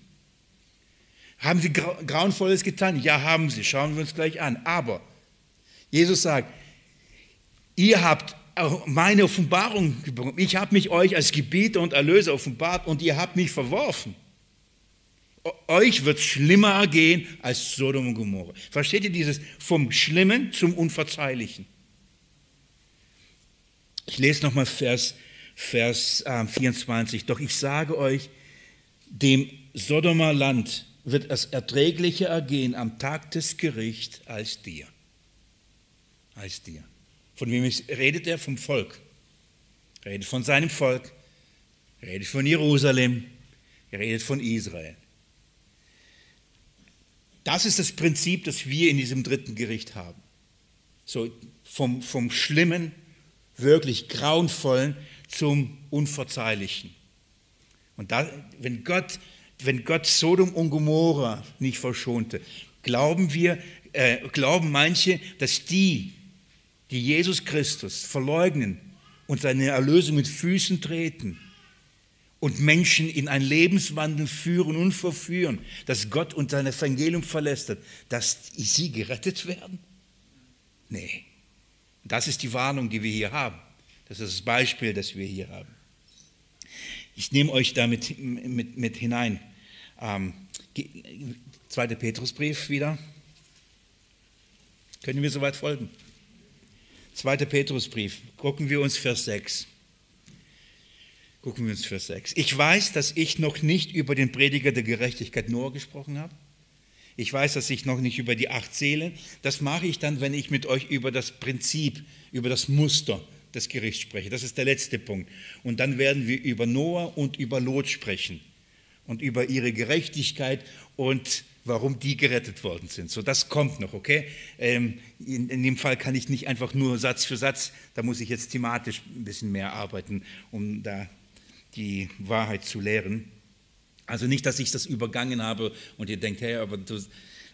Haben sie Grauenvolles getan? Ja, haben sie. Schauen wir uns gleich an. Aber Jesus sagt, ihr habt meine Offenbarung bekommen. Ich habe mich euch als Gebieter und Erlöser offenbart und ihr habt mich verworfen. Euch wird es schlimmer gehen als Sodom und Gomorra. Versteht ihr dieses vom Schlimmen zum Unverzeihlichen? Ich lese nochmal Vers, Vers äh, 24. Doch ich sage euch, dem Sodomer Land wird es erträglicher ergehen am Tag des Gerichts als dir. Als dir. Von wem redet er? Vom Volk. Redet von seinem Volk. Redet von Jerusalem. Er redet von Israel. Das ist das Prinzip, das wir in diesem dritten Gericht haben. So vom, vom Schlimmen, wirklich Grauenvollen zum Unverzeihlichen. Und da, wenn Gott wenn Gott Sodom und Gomorra nicht verschonte, glauben wir, äh, glauben manche, dass die, die Jesus Christus verleugnen und seine Erlösung mit Füßen treten und Menschen in ein Lebenswandel führen und verführen, dass Gott und sein Evangelium verlästert, dass sie gerettet werden? Nee. Das ist die Warnung, die wir hier haben. Das ist das Beispiel, das wir hier haben. Ich nehme euch damit mit, mit hinein. Ähm, zweiter Petrusbrief wieder. Können wir soweit folgen? Zweiter Petrusbrief. Gucken wir uns Vers 6. Gucken wir uns Vers 6. Ich weiß, dass ich noch nicht über den Prediger der Gerechtigkeit Noah gesprochen habe. Ich weiß, dass ich noch nicht über die acht Seelen. Das mache ich dann, wenn ich mit euch über das Prinzip, über das Muster des Gerichts spreche. Das ist der letzte Punkt. Und dann werden wir über Noah und über Lot sprechen und über ihre Gerechtigkeit und warum die gerettet worden sind. So, das kommt noch, okay? Ähm, in, in, dem Fall kann ich nicht einfach nur Satz für Satz, da muss ich jetzt thematisch ein bisschen mehr arbeiten, um da die Wahrheit zu lehren. Also nicht, dass ich das übergangen habe und ihr denkt, hey, aber du,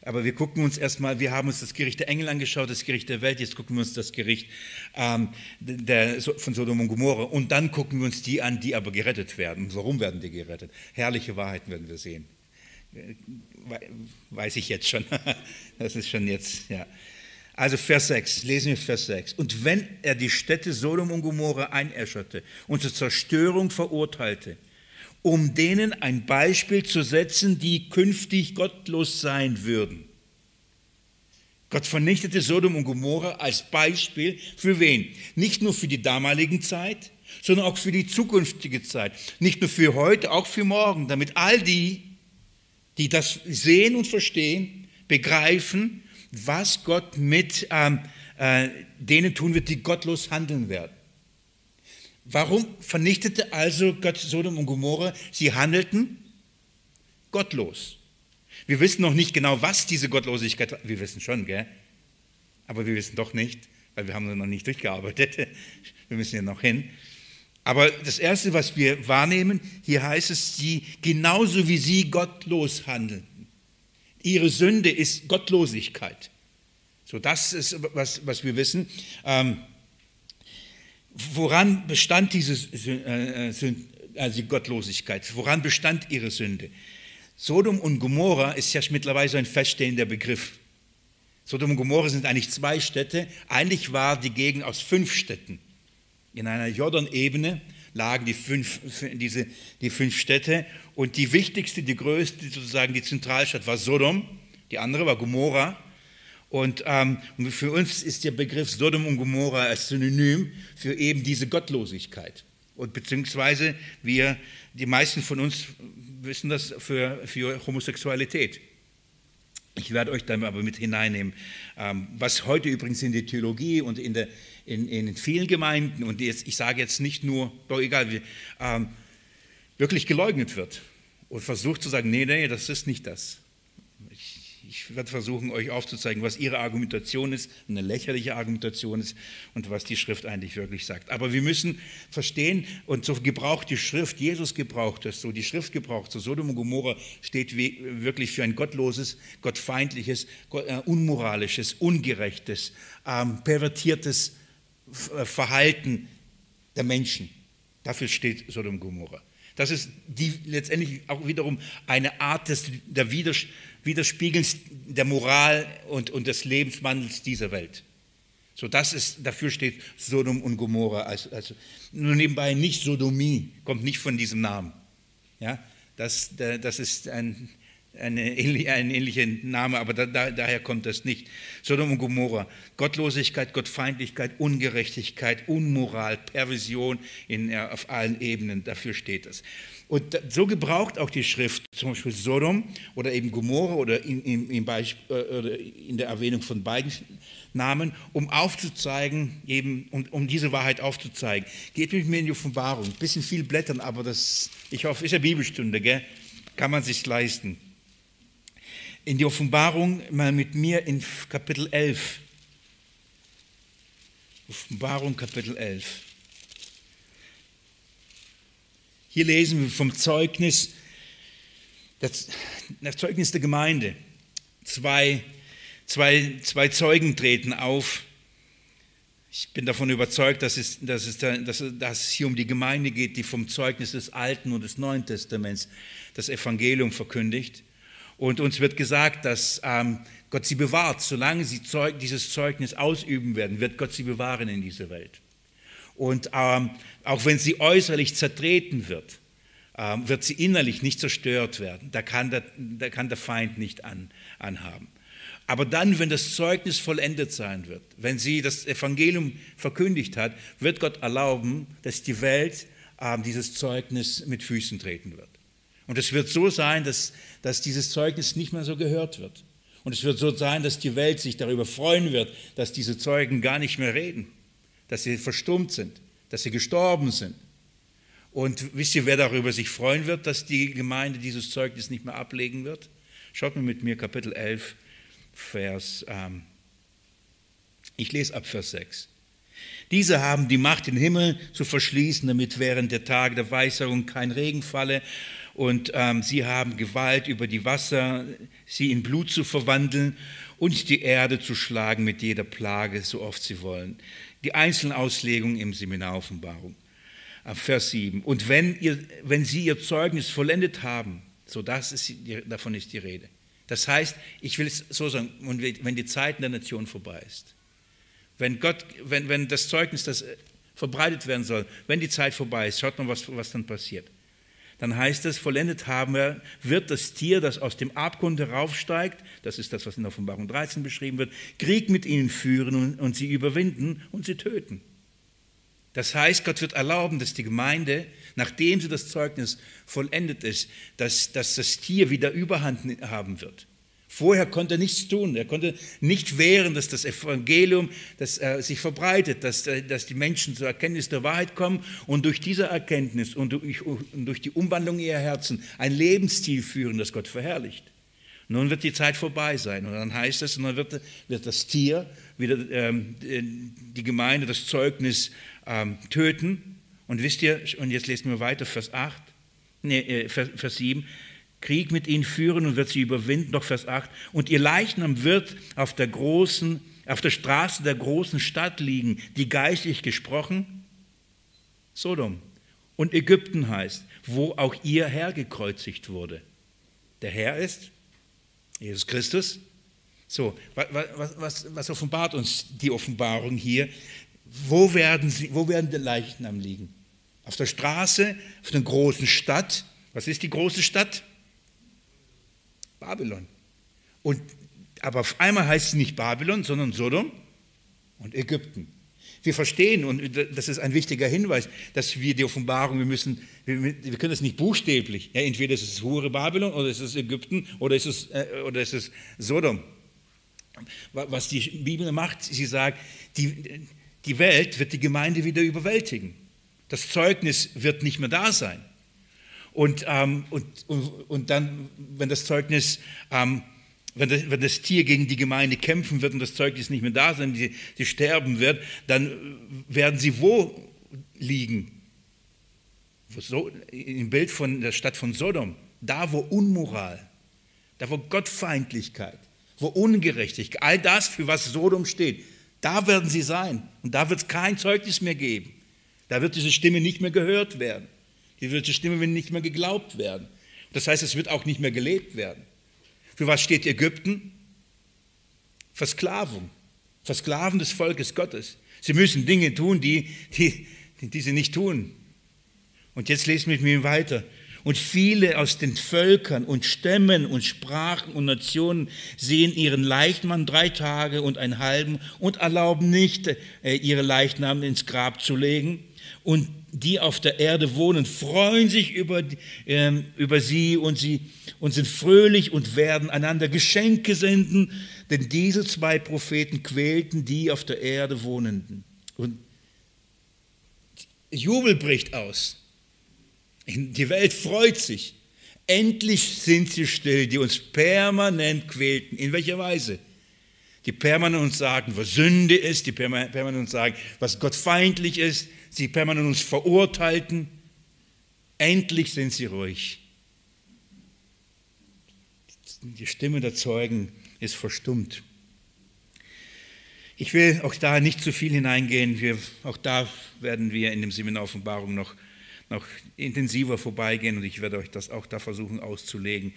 aber wir gucken uns erstmal, wir haben uns das Gericht der Engel angeschaut, das Gericht der Welt, jetzt gucken wir uns das Gericht ähm, der, von Sodom und Gomorra und dann gucken wir uns die an, die aber gerettet werden. Warum werden die gerettet? Herrliche Wahrheiten werden wir sehen. Weiß ich jetzt schon. Das ist schon jetzt, ja. Also Vers 6, lesen wir Vers 6. Und wenn er die Städte Sodom und Gomorra einäscherte und zur Zerstörung verurteilte, um denen ein Beispiel zu setzen, die künftig gottlos sein würden. Gott vernichtete Sodom und Gomorra als Beispiel für wen? Nicht nur für die damaligen Zeit, sondern auch für die zukünftige Zeit. Nicht nur für heute, auch für morgen, damit all die, die das sehen und verstehen, begreifen, was Gott mit ähm, äh, denen tun wird, die gottlos handeln werden. Warum vernichtete also Gott Sodom und Gomorra? Sie handelten gottlos. Wir wissen noch nicht genau, was diese Gottlosigkeit war. Wir wissen schon, gell? Aber wir wissen doch nicht, weil wir haben noch nicht durchgearbeitet. Wir müssen ja noch hin. Aber das Erste, was wir wahrnehmen, hier heißt es, sie genauso wie sie gottlos handeln. Ihre Sünde ist Gottlosigkeit. So, das ist, was, was wir wissen. Ähm, woran bestand diese äh, äh also Gottlosigkeit? Woran bestand ihre Sünde? Sodom und Gomorra ist ja mittlerweile ein feststehender Begriff. Sodom und Gomorra sind eigentlich zwei Städte. Eigentlich war die Gegend aus fünf Städten. In einer Jordanebene lagen die fünf, diese, die fünf Städte und die wichtigste, die größte, sozusagen die Zentralstadt war Sodom, die andere war Gomorra. Und ähm, für uns ist der Begriff Sodom und Gomorra als Synonym für eben diese Gottlosigkeit. Und beziehungsweise wir, die meisten von uns wissen das für, für Homosexualität. Ich werde euch dann aber mit hineinnehmen, ähm, was heute übrigens in der Theologie und in, der, in, in vielen Gemeinden, und jetzt, ich sage jetzt nicht nur, doch egal, wie, ähm, wirklich geleugnet wird und versucht zu sagen, nee, nee, das ist nicht das. Ich werde versuchen, euch aufzuzeigen, was ihre Argumentation ist, eine lächerliche Argumentation ist und was die Schrift eigentlich wirklich sagt. Aber wir müssen verstehen, und so gebraucht die Schrift, Jesus gebraucht es so, die Schrift gebraucht so. Sodom und Gomorra steht wirklich für ein gottloses, gottfeindliches, äh, unmoralisches, ungerechtes, ähm, pervertiertes äh, Verhalten der Menschen. Dafür steht Sodom und Gomorra. Das ist die, letztendlich auch wiederum eine Art des, der Widerspruch Widerspiegelns der Moral und, und des Lebenswandels dieser Welt. So, das ist, dafür steht Sodom und Gomorra. Also, also, nur nebenbei nicht Sodomie, kommt nicht von diesem Namen. Ja, das, das ist ein, eine, ein ähnlicher Name, aber da, da, daher kommt das nicht. Sodom und Gomorra, Gottlosigkeit, Gottfeindlichkeit, Ungerechtigkeit, Unmoral, Perversion in, auf allen Ebenen, dafür steht das. Und so gebraucht auch die Schrift zum Beispiel Sodom oder eben Gomorra oder in, in, in, oder in der Erwähnung von beiden Namen, um aufzuzeigen, eben, um, um diese Wahrheit aufzuzeigen. Geht mit mir in die Offenbarung. Bisschen viel blättern, aber das, ich hoffe, ist ja Bibelstunde, gell? kann man sich leisten. In die Offenbarung mal mit mir in Kapitel 11. Offenbarung Kapitel 11. Hier lesen wir vom Zeugnis, das, das Zeugnis der Gemeinde. Zwei, zwei, zwei Zeugen treten auf. Ich bin davon überzeugt, dass es, dass, es, dass, dass es hier um die Gemeinde geht, die vom Zeugnis des Alten und des Neuen Testaments das Evangelium verkündigt. Und uns wird gesagt, dass ähm, Gott sie bewahrt. Solange sie Zeug, dieses Zeugnis ausüben werden, wird Gott sie bewahren in dieser Welt. Und ähm, auch wenn sie äußerlich zertreten wird, ähm, wird sie innerlich nicht zerstört werden. Da kann der, da kann der Feind nicht an, anhaben. Aber dann, wenn das Zeugnis vollendet sein wird, wenn sie das Evangelium verkündigt hat, wird Gott erlauben, dass die Welt äh, dieses Zeugnis mit Füßen treten wird. Und es wird so sein, dass, dass dieses Zeugnis nicht mehr so gehört wird. Und es wird so sein, dass die Welt sich darüber freuen wird, dass diese Zeugen gar nicht mehr reden dass sie verstummt sind, dass sie gestorben sind. Und wisst ihr, wer darüber sich freuen wird, dass die Gemeinde dieses Zeugnis nicht mehr ablegen wird? Schaut mal mit mir Kapitel 11, Vers, ähm, ich lese ab Vers 6. Diese haben die Macht, den Himmel zu verschließen, damit während der Tage der Weissagung kein Regen falle. Und ähm, sie haben Gewalt über die Wasser, sie in Blut zu verwandeln und die Erde zu schlagen mit jeder Plage, so oft sie wollen die einzelnen Auslegungen im Seminar Offenbarung. Vers 7. Und wenn, ihr, wenn sie ihr Zeugnis vollendet haben, so das ist, davon ist die Rede. Das heißt, ich will es so sagen, wenn die Zeit der Nation vorbei ist, wenn, Gott, wenn, wenn das Zeugnis, das verbreitet werden soll, wenn die Zeit vorbei ist, schaut mal, was, was dann passiert dann heißt es, vollendet haben wir, wird das Tier, das aus dem Abgrund heraufsteigt, das ist das, was in Offenbarung 13 beschrieben wird, Krieg mit ihnen führen und, und sie überwinden und sie töten. Das heißt, Gott wird erlauben, dass die Gemeinde, nachdem sie das Zeugnis vollendet ist, dass, dass das Tier wieder Überhand haben wird. Vorher konnte er nichts tun. Er konnte nicht wehren, dass das Evangelium das, äh, sich verbreitet, dass, äh, dass die Menschen zur Erkenntnis der Wahrheit kommen und durch diese Erkenntnis und durch, und durch die Umwandlung ihrer Herzen ein Lebensstil führen, das Gott verherrlicht. Nun wird die Zeit vorbei sein und dann heißt es, und dann wird, wird das Tier wieder ähm, die Gemeinde, das Zeugnis ähm, töten Und wisst ihr, und jetzt lesen wir weiter, Vers 8, nee, äh, Vers, Vers 7, Krieg mit ihnen führen und wird sie überwinden, noch Vers 8, und ihr Leichnam wird auf der großen, auf der Straße der großen Stadt liegen, die geistlich gesprochen Sodom und Ägypten heißt, wo auch ihr Herr gekreuzigt wurde. Der Herr ist Jesus Christus. So, was, was, was offenbart uns die Offenbarung hier? Wo werden, sie, wo werden die Leichnam liegen? Auf der Straße, auf einer großen Stadt. Was ist die große Stadt? Babylon. Und, aber auf einmal heißt es nicht Babylon, sondern Sodom und Ägypten. Wir verstehen, und das ist ein wichtiger Hinweis, dass wir die Offenbarung, wir müssen, wir, wir können das nicht buchstäblich. Ja, entweder ist es Hure Babylon oder ist es Ägypten oder ist es, äh, oder ist es Sodom. Was die Bibel macht, sie sagt, die, die Welt wird die Gemeinde wieder überwältigen. Das Zeugnis wird nicht mehr da sein. Und, ähm, und, und, und, dann, wenn das Zeugnis, ähm, wenn, das, wenn, das, Tier gegen die Gemeinde kämpfen wird und das Zeugnis nicht mehr da sein, sie, sie sterben wird, dann werden sie wo liegen? So, Im Bild von der Stadt von Sodom, da wo Unmoral, da wo Gottfeindlichkeit, wo Ungerechtigkeit, all das, für was Sodom steht, da werden sie sein. Und da wird es kein Zeugnis mehr geben. Da wird diese Stimme nicht mehr gehört werden. Diese Stimme wird nicht mehr geglaubt werden. Das heißt, es wird auch nicht mehr gelebt werden. Für was steht Ägypten? Versklavung. Versklaven des Volkes Gottes. Sie müssen Dinge tun, die, die, die sie nicht tun. Und jetzt lesen wir mit mir weiter. Und viele aus den Völkern und Stämmen und Sprachen und Nationen sehen ihren Leichnam drei Tage und einen halben und erlauben nicht, äh, ihre Leichnam ins Grab zu legen. Und die auf der Erde wohnen, freuen sich über, äh, über sie und sie und sind fröhlich und werden einander Geschenke senden, denn diese zwei Propheten quälten die auf der Erde Wohnenden. Und Jubel bricht aus. Die Welt freut sich. Endlich sind sie still, die uns permanent quälten. In welcher Weise? Die permanent uns sagen, was Sünde ist, die permanent uns sagen, was Gott feindlich ist, sie permanent uns verurteilten. Endlich sind sie ruhig. Die Stimme der Zeugen ist verstummt. Ich will auch da nicht zu viel hineingehen. Wir, auch da werden wir in dem Seminar Offenbarung noch noch intensiver vorbeigehen und ich werde euch das auch da versuchen auszulegen.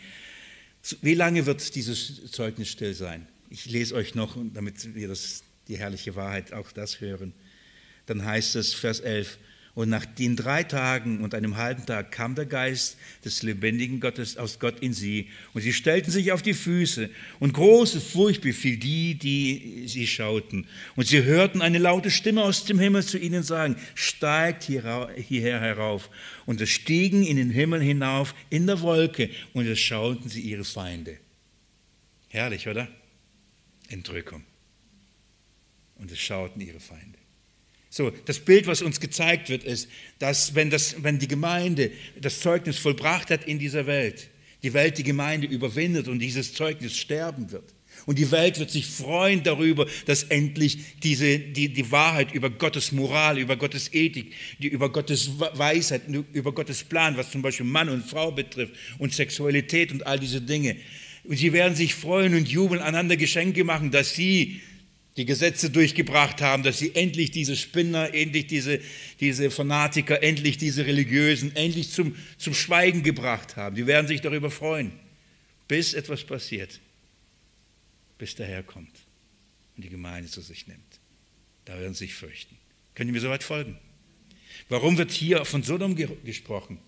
Wie lange wird dieses Zeugnis still sein? Ich lese euch noch, damit wir das, die herrliche Wahrheit auch das hören. Dann heißt es, Vers 11, und nach den drei Tagen und einem halben Tag kam der Geist des lebendigen Gottes aus Gott in sie. Und sie stellten sich auf die Füße. Und große Furcht befiel die, die sie schauten. Und sie hörten eine laute Stimme aus dem Himmel zu ihnen sagen, steigt hierher herauf. Und es stiegen in den Himmel hinauf in der Wolke. Und es schauten sie ihre Feinde. Herrlich, oder? Entrückung. Und es schauten ihre Feinde. So, das Bild, was uns gezeigt wird, ist, dass wenn, das, wenn die Gemeinde das Zeugnis vollbracht hat in dieser Welt, die Welt die Gemeinde überwindet und dieses Zeugnis sterben wird. Und die Welt wird sich freuen darüber, dass endlich diese, die, die Wahrheit über Gottes Moral, über Gottes Ethik, die, über Gottes Weisheit, über Gottes Plan, was zum Beispiel Mann und Frau betrifft und Sexualität und all diese Dinge. Und sie werden sich freuen und jubeln, einander Geschenke machen, dass sie die Gesetze durchgebracht haben, dass sie endlich diese Spinner, endlich diese, diese Fanatiker, endlich diese Religiösen, endlich zum, zum Schweigen gebracht haben. Die werden sich darüber freuen, bis etwas passiert, bis der Herr kommt und die Gemeinde zu sich nimmt. Da werden sie sich fürchten. Können Sie mir soweit folgen? Warum wird hier von Sodom gesprochen?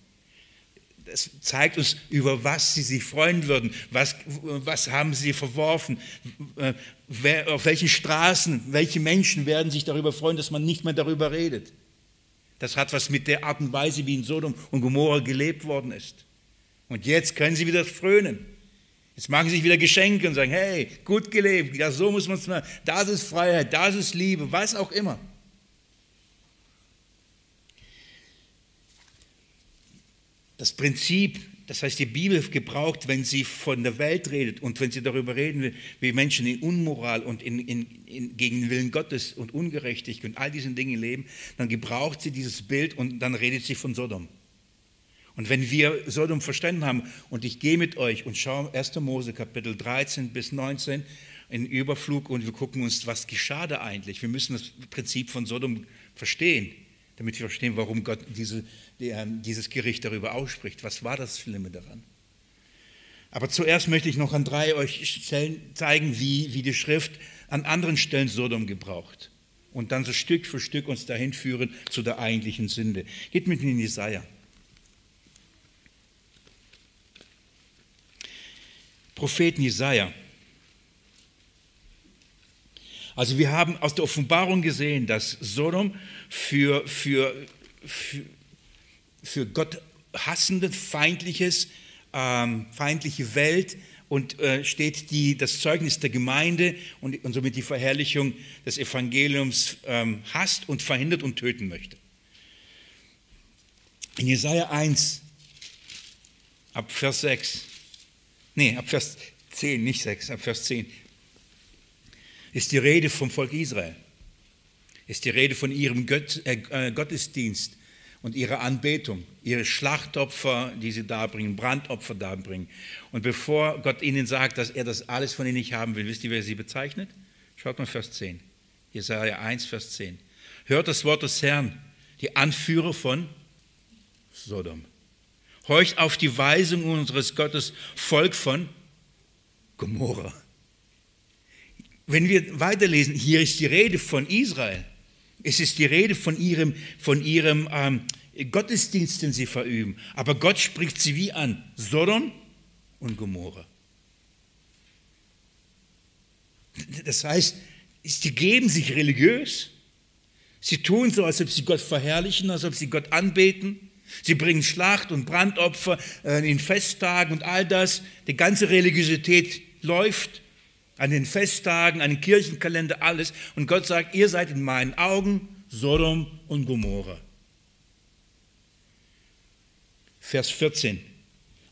Das zeigt uns, über was sie sich freuen würden. Was, was haben sie verworfen? Äh, wer, auf welchen Straßen, welche Menschen werden sich darüber freuen, dass man nicht mehr darüber redet? Das hat was mit der Art und Weise, wie in Sodom und Gomorra gelebt worden ist. Und jetzt können sie wieder frönen. Jetzt machen sie sich wieder Geschenke und sagen, hey, gut gelebt, ja, so muss man es machen. Das ist Freiheit, das ist Liebe, was auch immer. Das Prinzip Das heißt, die Bibel gebraucht, wenn sie von der Welt redet und wenn sie darüber reden, wie Menschen in Unmoral und in, in, in, gegen den Willen Gottes und Ungerechtigkeit und all diesen Dingen leben, dann gebraucht sie dieses Bild und dann redet sie von Sodom. Und wenn wir Sodom verstanden haben und ich gehe mit euch und schaue 1. Mose Kapitel 13 bis 19 in Überflug und wir gucken uns, was geschah da eigentlich. Wir müssen das Prinzip von Sodom verstehen damit wir verstehen, warum Gott diese, dieses Gericht darüber ausspricht. Was war das Schlimme daran? Aber zuerst möchte ich noch an drei euch Stellen zeigen, wie, wie die Schrift an anderen Stellen Sodom gebraucht. Und dann so Stück für Stück uns dahin führen zu der eigentlichen Sünde. Geht mit mir in Jesaja. Propheten Jesaja. Also wir haben aus der Offenbarung gesehen, dass Sodom für, für, für, für Gott hassende, feindliches, ähm, feindliche Welt und äh, steht die, das Zeugnis der Gemeinde und, und somit die Verherrlichung des Evangeliums ähm, hasst und verhindert und töten möchte. In Jesaja 1, ab Vers 6, nee, ab Vers 10, nicht 6, ab Vers 10, ist die Rede vom Volk Israel. Ist die Rede von ihrem Gott, äh, Gottesdienst und ihrer Anbetung, ihre Schlachtopfer, die sie darbringen, Brandopfer darbringen. Und bevor Gott ihnen sagt, dass er das alles von ihnen nicht haben will, wisst ihr, wer sie bezeichnet? Schaut mal Vers 10. Jesaja 1, Vers 10. Hört das Wort des Herrn, die Anführer von Sodom. Horcht auf die Weisung unseres Gottes, Volk von Gomorra wenn wir weiterlesen, hier ist die Rede von Israel. Es ist die Rede von ihrem, von ihrem ähm, Gottesdienst, den sie verüben. Aber Gott spricht sie wie an? Sodom und Gomorra. Das heißt, sie geben sich religiös. Sie tun so, als ob sie Gott verherrlichen, als ob sie Gott anbeten. Sie bringen Schlacht und Brandopfer äh, in Festtagen und all das. Die ganze Religiosität läuft an den Festtagen, an den Kirchenkalender, alles. Und Gott sagt, ihr seid in meinen Augen Sodom und Gomorra. Vers 14.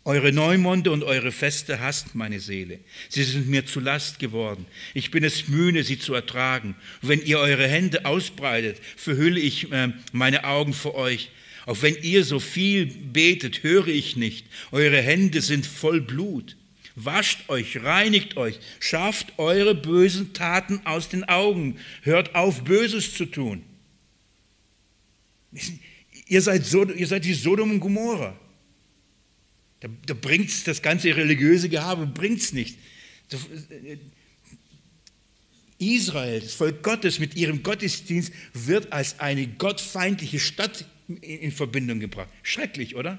Eure Neumonde und eure Feste hasst meine Seele. Sie sind mir zu Last geworden. Ich bin es müde, sie zu ertragen. wenn ihr eure Hände ausbreitet, verhülle ich äh, meine Augen vor euch. Auch wenn ihr so viel betet, höre ich nicht. Eure Hände sind voll Blut. Wascht euch, reinigt euch, schafft eure bösen Taten aus den Augen, hört auf, Böses zu tun. Ihr seid, so, ihr seid wie Sodom und Gomorra. Da, da bringt das ganze religiöse Gehabe bringt's nicht. Israel, das Volk Gottes mit ihrem Gottesdienst wird als eine gottfeindliche Stadt in Verbindung gebracht. Schrecklich, oder?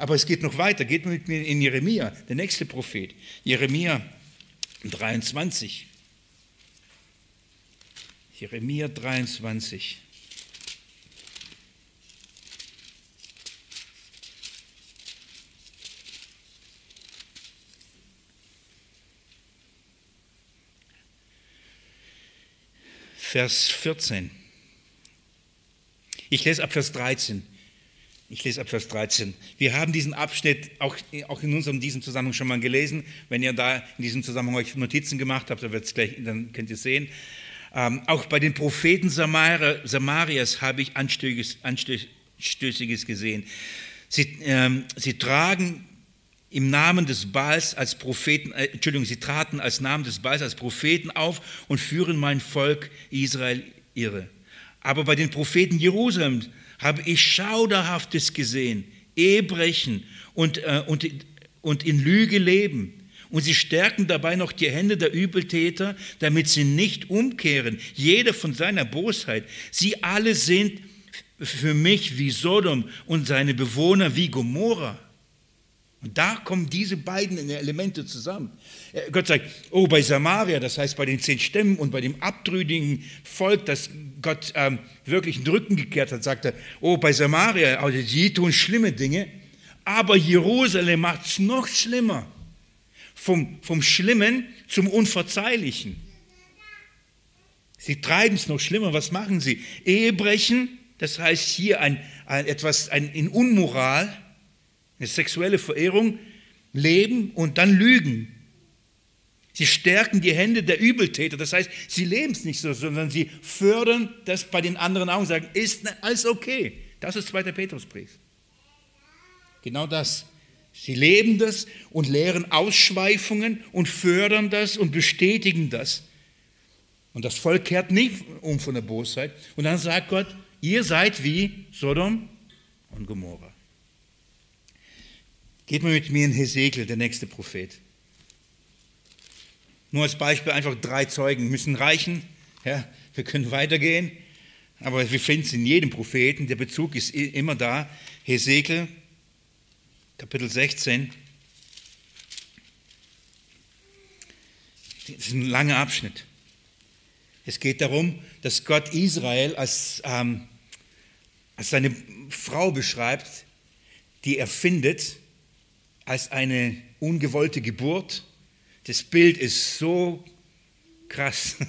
Aber es geht noch weiter. Geht mit mir in Jeremia, der nächste Prophet. Jeremia 23. Jeremia 23. Vers 14. Ich lese ab Vers 13. Ich lese ab Vers 13. Wir haben diesen Abschnitt auch, auch in unserem diesem Zusammenhang schon mal gelesen. Wenn ihr da in diesem Zusammenhang euch Notizen gemacht habt, dann, wird's gleich, dann könnt ihr es sehen. Ähm, auch bei den Propheten Samari, Samarias habe ich Anstößiges, Anstößiges gesehen. Sie, ähm, sie tragen im Namen des Baals als Propheten, äh, Entschuldigung, sie traten als Namen des Baals als Propheten auf und führen mein Volk Israel irre. Aber bei den Propheten Jerusalems habe ich Schauderhaftes gesehen, Ehebrechen und, äh, und, und in Lüge leben. Und sie stärken dabei noch die Hände der Übeltäter, damit sie nicht umkehren, jeder von seiner Bosheit. Sie alle sind für mich wie Sodom und seine Bewohner wie Gomorra. Und da kommen diese beiden Elemente zusammen. Äh, Gott sagt, oh, bei Samaria, das heißt bei den zehn Stämmen und bei dem abtrünnigen Volk, das Gott ähm, wirklich den Rücken gekehrt hat, sagt er, oh, bei Samaria, also die tun schlimme Dinge, aber Jerusalem macht es noch schlimmer. Vom, vom Schlimmen zum Unverzeihlichen. Sie treiben es noch schlimmer. Was machen sie? Ehebrechen, das heißt hier ein, ein etwas ein, in Unmoral, eine sexuelle Verehrung leben und dann lügen. Sie stärken die Hände der Übeltäter. Das heißt, sie leben es nicht so, sondern sie fördern das bei den anderen und sagen, ist alles okay. Das ist 2. Petrusbrief. Genau das. Sie leben das und lehren Ausschweifungen und fördern das und bestätigen das. Und das Volk kehrt nicht um von der Bosheit. Und dann sagt Gott, ihr seid wie Sodom und Gomorra. Geht mal mit mir in Hesekiel, der nächste Prophet. Nur als Beispiel einfach drei Zeugen müssen reichen. Ja, wir können weitergehen, aber wir finden es in jedem Propheten. Der Bezug ist immer da. Hesekiel, Kapitel 16. Das ist ein langer Abschnitt. Es geht darum, dass Gott Israel als, ähm, als seine Frau beschreibt, die er findet als eine ungewollte Geburt das Bild ist so krass.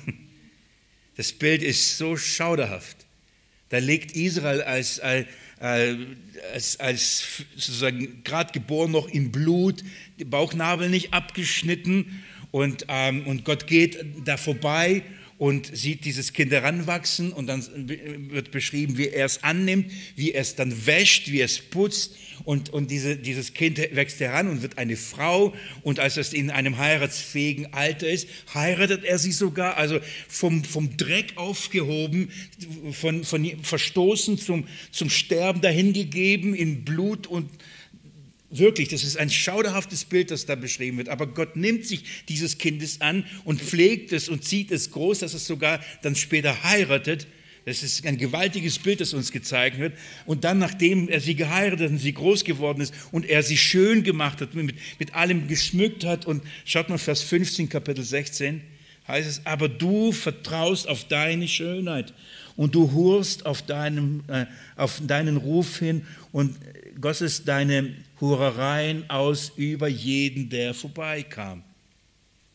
Das Bild ist so schauderhaft. Da liegt Israel als, als, als, als sozusagen gerade geboren noch im Blut, die Bauchnabel nicht abgeschnitten und, ähm, und Gott geht da vorbei und sieht dieses Kind heranwachsen und dann wird beschrieben, wie er es annimmt, wie er es dann wäscht, wie er es putzt und, und diese, dieses Kind wächst heran und wird eine Frau und als es in einem heiratsfähigen Alter ist, heiratet er sie sogar, also vom, vom Dreck aufgehoben, von, von verstoßen zum, zum Sterben dahingegeben in Blut und Wirklich, das ist ein schauderhaftes Bild, das da beschrieben wird. Aber Gott nimmt sich dieses Kindes an und pflegt es und zieht es groß, dass es sogar dann später heiratet. Das ist ein gewaltiges Bild, das uns gezeigt wird. Und dann, nachdem er sie geheiratet und sie groß geworden ist und er sie schön gemacht hat, mit, mit allem geschmückt hat. Und schaut mal Vers 15, Kapitel 16, heißt es, aber du vertraust auf deine Schönheit und du hurst auf, deinem, äh, auf deinen Ruf hin und gossest deine Hurereien aus über jeden, der vorbeikam.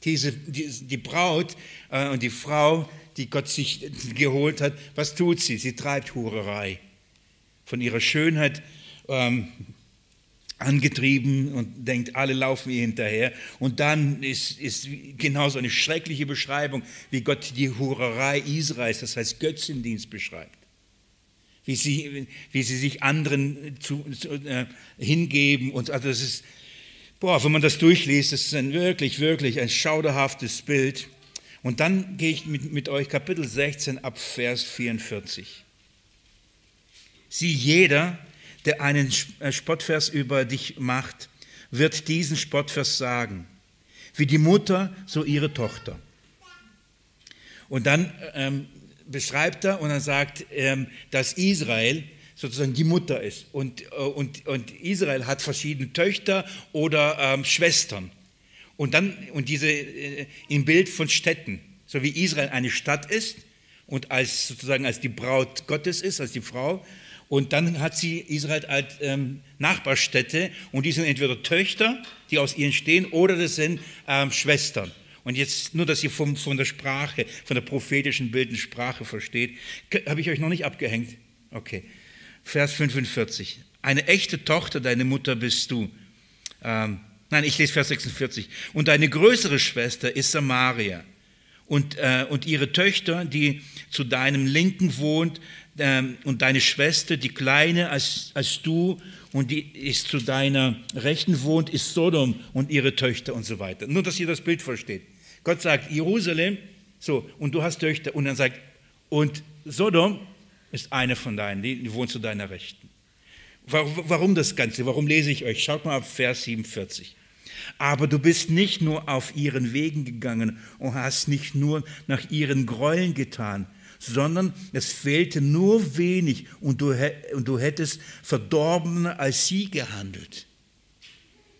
Diese, die, die Braut äh, und die Frau, die Gott sich geholt hat, was tut sie? Sie treibt Hurerei. Von ihrer Schönheit ähm, angetrieben und denkt, alle laufen ihr hinterher. Und dann ist, ist genauso eine schreckliche Beschreibung, wie Gott die Hurerei Israels, das heißt Götzendienst, beschreibt wie sie, wie sie sich anderen zu, zu, äh, hingeben. Und also das ist, boah, wenn man das durchliest, das ist ein wirklich, wirklich ein schauderhaftes Bild. Und dann gehe ich mit, mit euch Kapitel 16 ab Vers 44. Sieh, jeder, der einen äh, Spottvers über dich macht, wird diesen Spottvers sagen. Wie die Mutter, so ihre Tochter. Und dann ähm, beschreibt er und er sagt, ähm, dass Israel sozusagen die Mutter ist. Und, äh, und, und Israel hat verschiedene Töchter oder ähm, Schwestern. Und dann, und diese äh, im Bild von Städten, so wie Israel eine Stadt ist und als sozusagen als die Braut Gottes ist, als die Frau. Und dann hat sie Israel als ähm, Nachbarstädte und die sind entweder Töchter, die aus ihnen stehen, oder das sind ähm, Schwestern. Und jetzt nur, dass ihr vom, von der Sprache, von der prophetischen bildenden Sprache versteht, habe ich euch noch nicht abgehängt. Okay. Vers 45. Eine echte Tochter, deine Mutter bist du. Ähm, nein, ich lese Vers 46. Und deine größere Schwester ist Samaria. Und, äh, und ihre Töchter, die zu deinem Linken wohnt, ähm, und deine Schwester, die kleine als, als du und die ist zu deiner Rechten wohnt, ist Sodom und ihre Töchter und so weiter. Nur, dass ihr das Bild versteht. Gott sagt, Jerusalem, so, und du hast Töchter. Und dann sagt, und Sodom ist eine von deinen, die wohnt zu deiner Rechten. Warum das Ganze? Warum lese ich euch? Schaut mal auf Vers 47. Aber du bist nicht nur auf ihren Wegen gegangen und hast nicht nur nach ihren Gräueln getan, sondern es fehlte nur wenig und du, und du hättest verdorbener als sie gehandelt.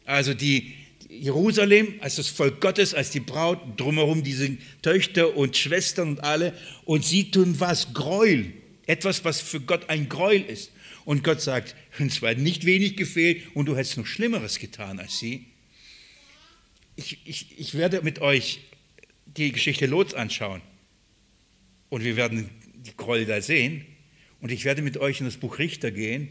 Also die, Jerusalem als das Volk Gottes, als die Braut, drumherum diese Töchter und Schwestern und alle. Und sie tun was? Gräuel. Etwas, was für Gott ein Gräuel ist. Und Gott sagt, es war nicht wenig gefehlt und du hättest noch Schlimmeres getan als sie. Ich, ich, ich werde mit euch die Geschichte Lots anschauen. Und wir werden die Gräuel da sehen. Und ich werde mit euch in das Buch Richter gehen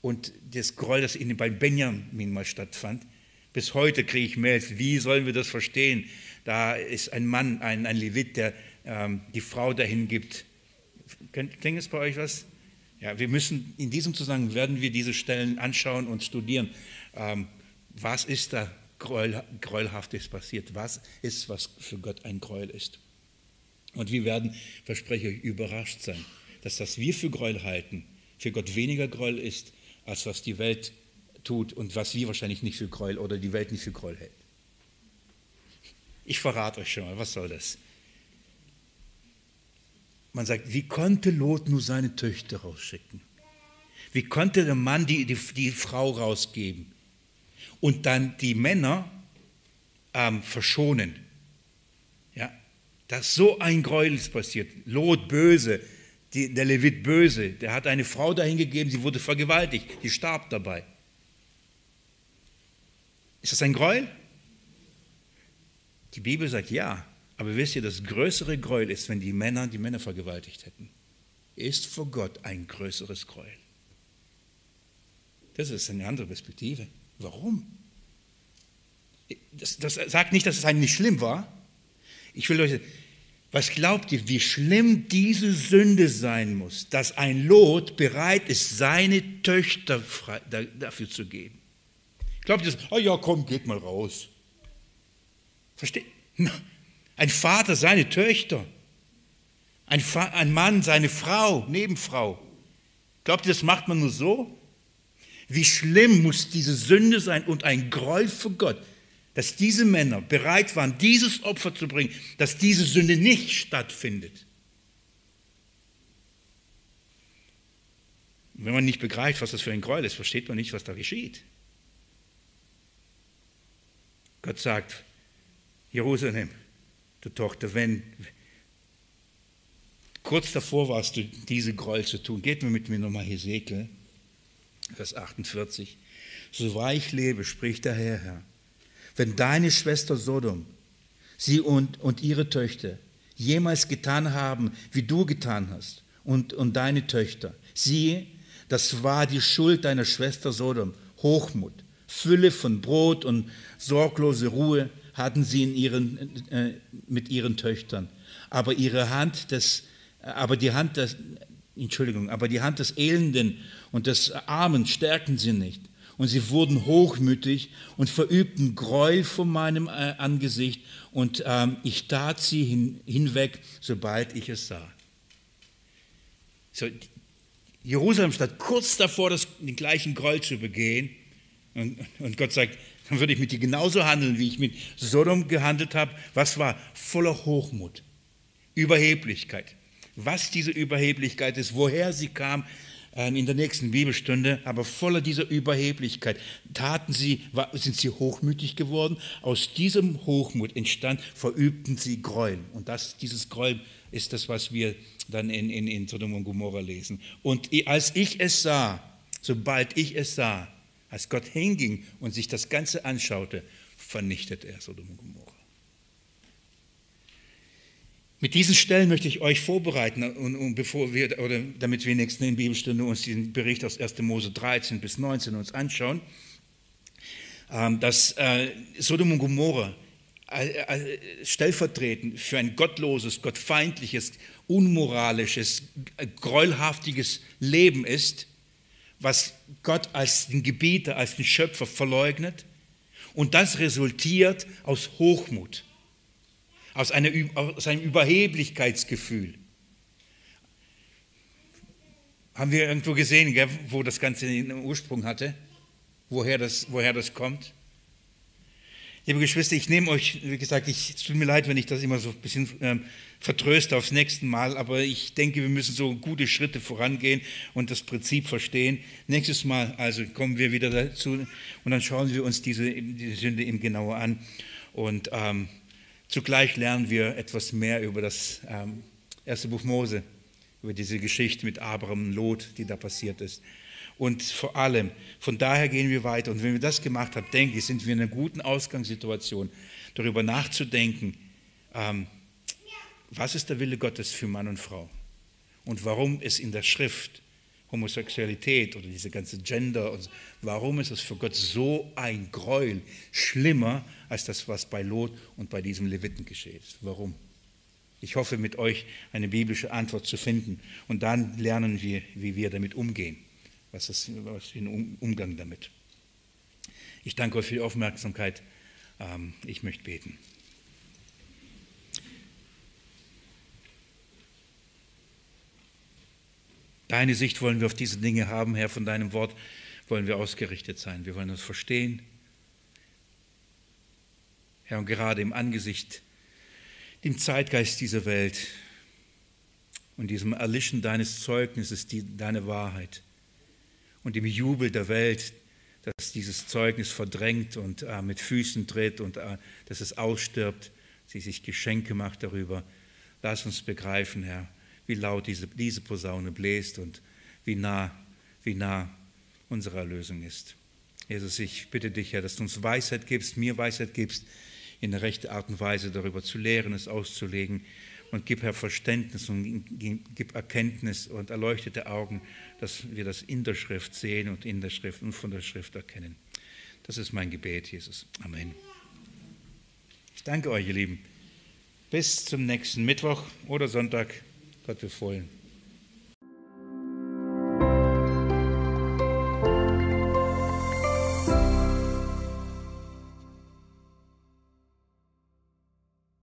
und das Gräuel, das in, bei Benjamin mal stattfand. Bis heute kriege ich Mails, wie sollen wir das verstehen? Da ist ein Mann, ein, ein Levit, der ähm, die Frau dahin gibt. Klingt es bei euch was? Ja, wir müssen in diesem Zusammenhang werden wir diese Stellen anschauen und studieren. Ähm, was ist da Gräuel, Gräuelhaftes passiert? Was ist, was für Gott ein Gräuel ist? Und wir werden, verspreche ich, überrascht sein, dass das wir für Gräuel halten, für Gott weniger Gräuel ist, als was die Welt tut und was wir wahrscheinlich nicht für Gräuel oder die Welt nicht für Gräuel hält. Ich verrate euch schon mal, was soll das? Man sagt, wie konnte Lot nur seine Töchter rausschicken? Wie konnte der Mann die, die, die Frau rausgeben und dann die Männer ähm, verschonen? Ja, dass so ein Gräuel ist passiert. Lot böse, die, der Levit böse, der hat eine Frau dahin gegeben, sie wurde vergewaltigt, die starb dabei. Ist das ein Gräuel? Die Bibel sagt ja, aber wisst ihr, das größere Gräuel ist, wenn die Männer die Männer vergewaltigt hätten. Ist vor Gott ein größeres Gräuel. Das ist eine andere Perspektive. Warum? Das, das sagt nicht, dass es eigentlich nicht schlimm war. Ich will euch, was glaubt ihr, wie schlimm diese Sünde sein muss, dass ein Lot bereit ist, seine Töchter dafür zu geben? Glaubt ihr, oh ja, komm, geht mal raus. Versteht? Ein Vater seine Töchter. Ein, ein Mann seine Frau, Nebenfrau. Glaubt ihr, das macht man nur so? Wie schlimm muss diese Sünde sein und ein Gräuel für Gott, dass diese Männer bereit waren, dieses Opfer zu bringen, dass diese Sünde nicht stattfindet. Wenn man nicht begreift, was das für ein Gräuel ist, versteht man nicht, was da geschieht. Gott sagt, Jerusalem, du Tochter, wenn kurz davor warst du, diese Gräuel zu tun, geht mir mit mir nochmal Hesekiel, Vers 48. So wahr ich lebe, spricht der Herr, Herr, wenn deine Schwester Sodom, sie und, und ihre Töchter jemals getan haben, wie du getan hast, und, und deine Töchter, siehe, das war die Schuld deiner Schwester Sodom, Hochmut, Fülle von Brot und sorglose Ruhe, hatten sie in ihren, äh, mit ihren Töchtern. Aber ihre Hand des, aber die Hand des, Entschuldigung, aber die Hand des Elenden und des Armen stärkten sie nicht. Und sie wurden hochmütig und verübten Gräuel vor meinem äh, Angesicht. Und ähm, ich tat sie hin, hinweg, sobald ich es sah. So, Jerusalem stand kurz davor, das, den gleichen Gräuel zu begehen. Und, und Gott sagt, dann würde ich mit dir genauso handeln, wie ich mit Sodom gehandelt habe. Was war? Voller Hochmut, Überheblichkeit. Was diese Überheblichkeit ist, woher sie kam, ähm, in der nächsten Bibelstunde, aber voller dieser Überheblichkeit taten sie, sind sie hochmütig geworden. Aus diesem Hochmut entstand, verübten sie Gräuel. Und das, dieses Gräuel ist das, was wir dann in, in, in Sodom und Gomorra lesen. Und als ich es sah, sobald ich es sah, als Gott hinging und sich das Ganze anschaute, vernichtet er Sodom und Gomorra. Mit diesen Stellen möchte ich euch vorbereiten, und, und bevor wir, oder damit wir nächsten in Bibelstunde uns den Bericht aus 1. Mose 13 bis 19 uns anschauen, ähm, dass äh, Sodom und Gomorra äh, äh, stellvertretend für ein gottloses, gottfeindliches, unmoralisches, gräuelhaftiges Leben ist, was Gott als den Gebieter, als den Schöpfer verleugnet. Und das resultiert aus Hochmut, aus, einer, aus einem Überheblichkeitsgefühl. Haben wir irgendwo gesehen, wo das Ganze den Ursprung hatte? Woher das, woher das kommt? Liebe Geschwister, ich nehme euch, wie gesagt, ich, es tut mir leid, wenn ich das immer so ein bisschen ähm, vertröste aufs nächste Mal, aber ich denke, wir müssen so gute Schritte vorangehen und das Prinzip verstehen. Nächstes Mal also kommen wir wieder dazu und dann schauen wir uns diese, diese Sünde eben genauer an und ähm, zugleich lernen wir etwas mehr über das ähm, erste Buch Mose, über diese Geschichte mit Abraham und Lot, die da passiert ist. Und vor allem, von daher gehen wir weiter. Und wenn wir das gemacht haben, denke ich, sind wir in einer guten Ausgangssituation, darüber nachzudenken, ähm, was ist der Wille Gottes für Mann und Frau? Und warum es in der Schrift Homosexualität oder diese ganze Gender. Und warum ist es für Gott so ein Gräuel, schlimmer als das, was bei Lot und bei diesem Leviten geschieht? Warum? Ich hoffe, mit euch eine biblische Antwort zu finden. Und dann lernen wir, wie wir damit umgehen. Was ist ein Umgang damit? Ich danke euch für die Aufmerksamkeit. Ähm, ich möchte beten. Deine Sicht wollen wir auf diese Dinge haben, Herr, von deinem Wort wollen wir ausgerichtet sein. Wir wollen das verstehen. Herr, und gerade im Angesicht, dem Zeitgeist dieser Welt und diesem Erlischen deines Zeugnisses, die, deine Wahrheit und dem Jubel der Welt, dass dieses Zeugnis verdrängt und äh, mit Füßen tritt und äh, dass es ausstirbt, sie sich Geschenke macht darüber. Lass uns begreifen, Herr, wie laut diese, diese Posaune bläst und wie nah, wie nah unsere Erlösung ist. Jesus, ich bitte dich, Herr, dass du uns Weisheit gibst, mir Weisheit gibst, in der rechten Art und Weise darüber zu lehren, es auszulegen. Und gib, Herr, Verständnis und gib Erkenntnis und erleuchtete Augen, dass wir das in der Schrift sehen und in der Schrift und von der Schrift erkennen. Das ist mein Gebet, Jesus. Amen. Ich danke euch, ihr Lieben. Bis zum nächsten Mittwoch oder Sonntag. Gott befohlen.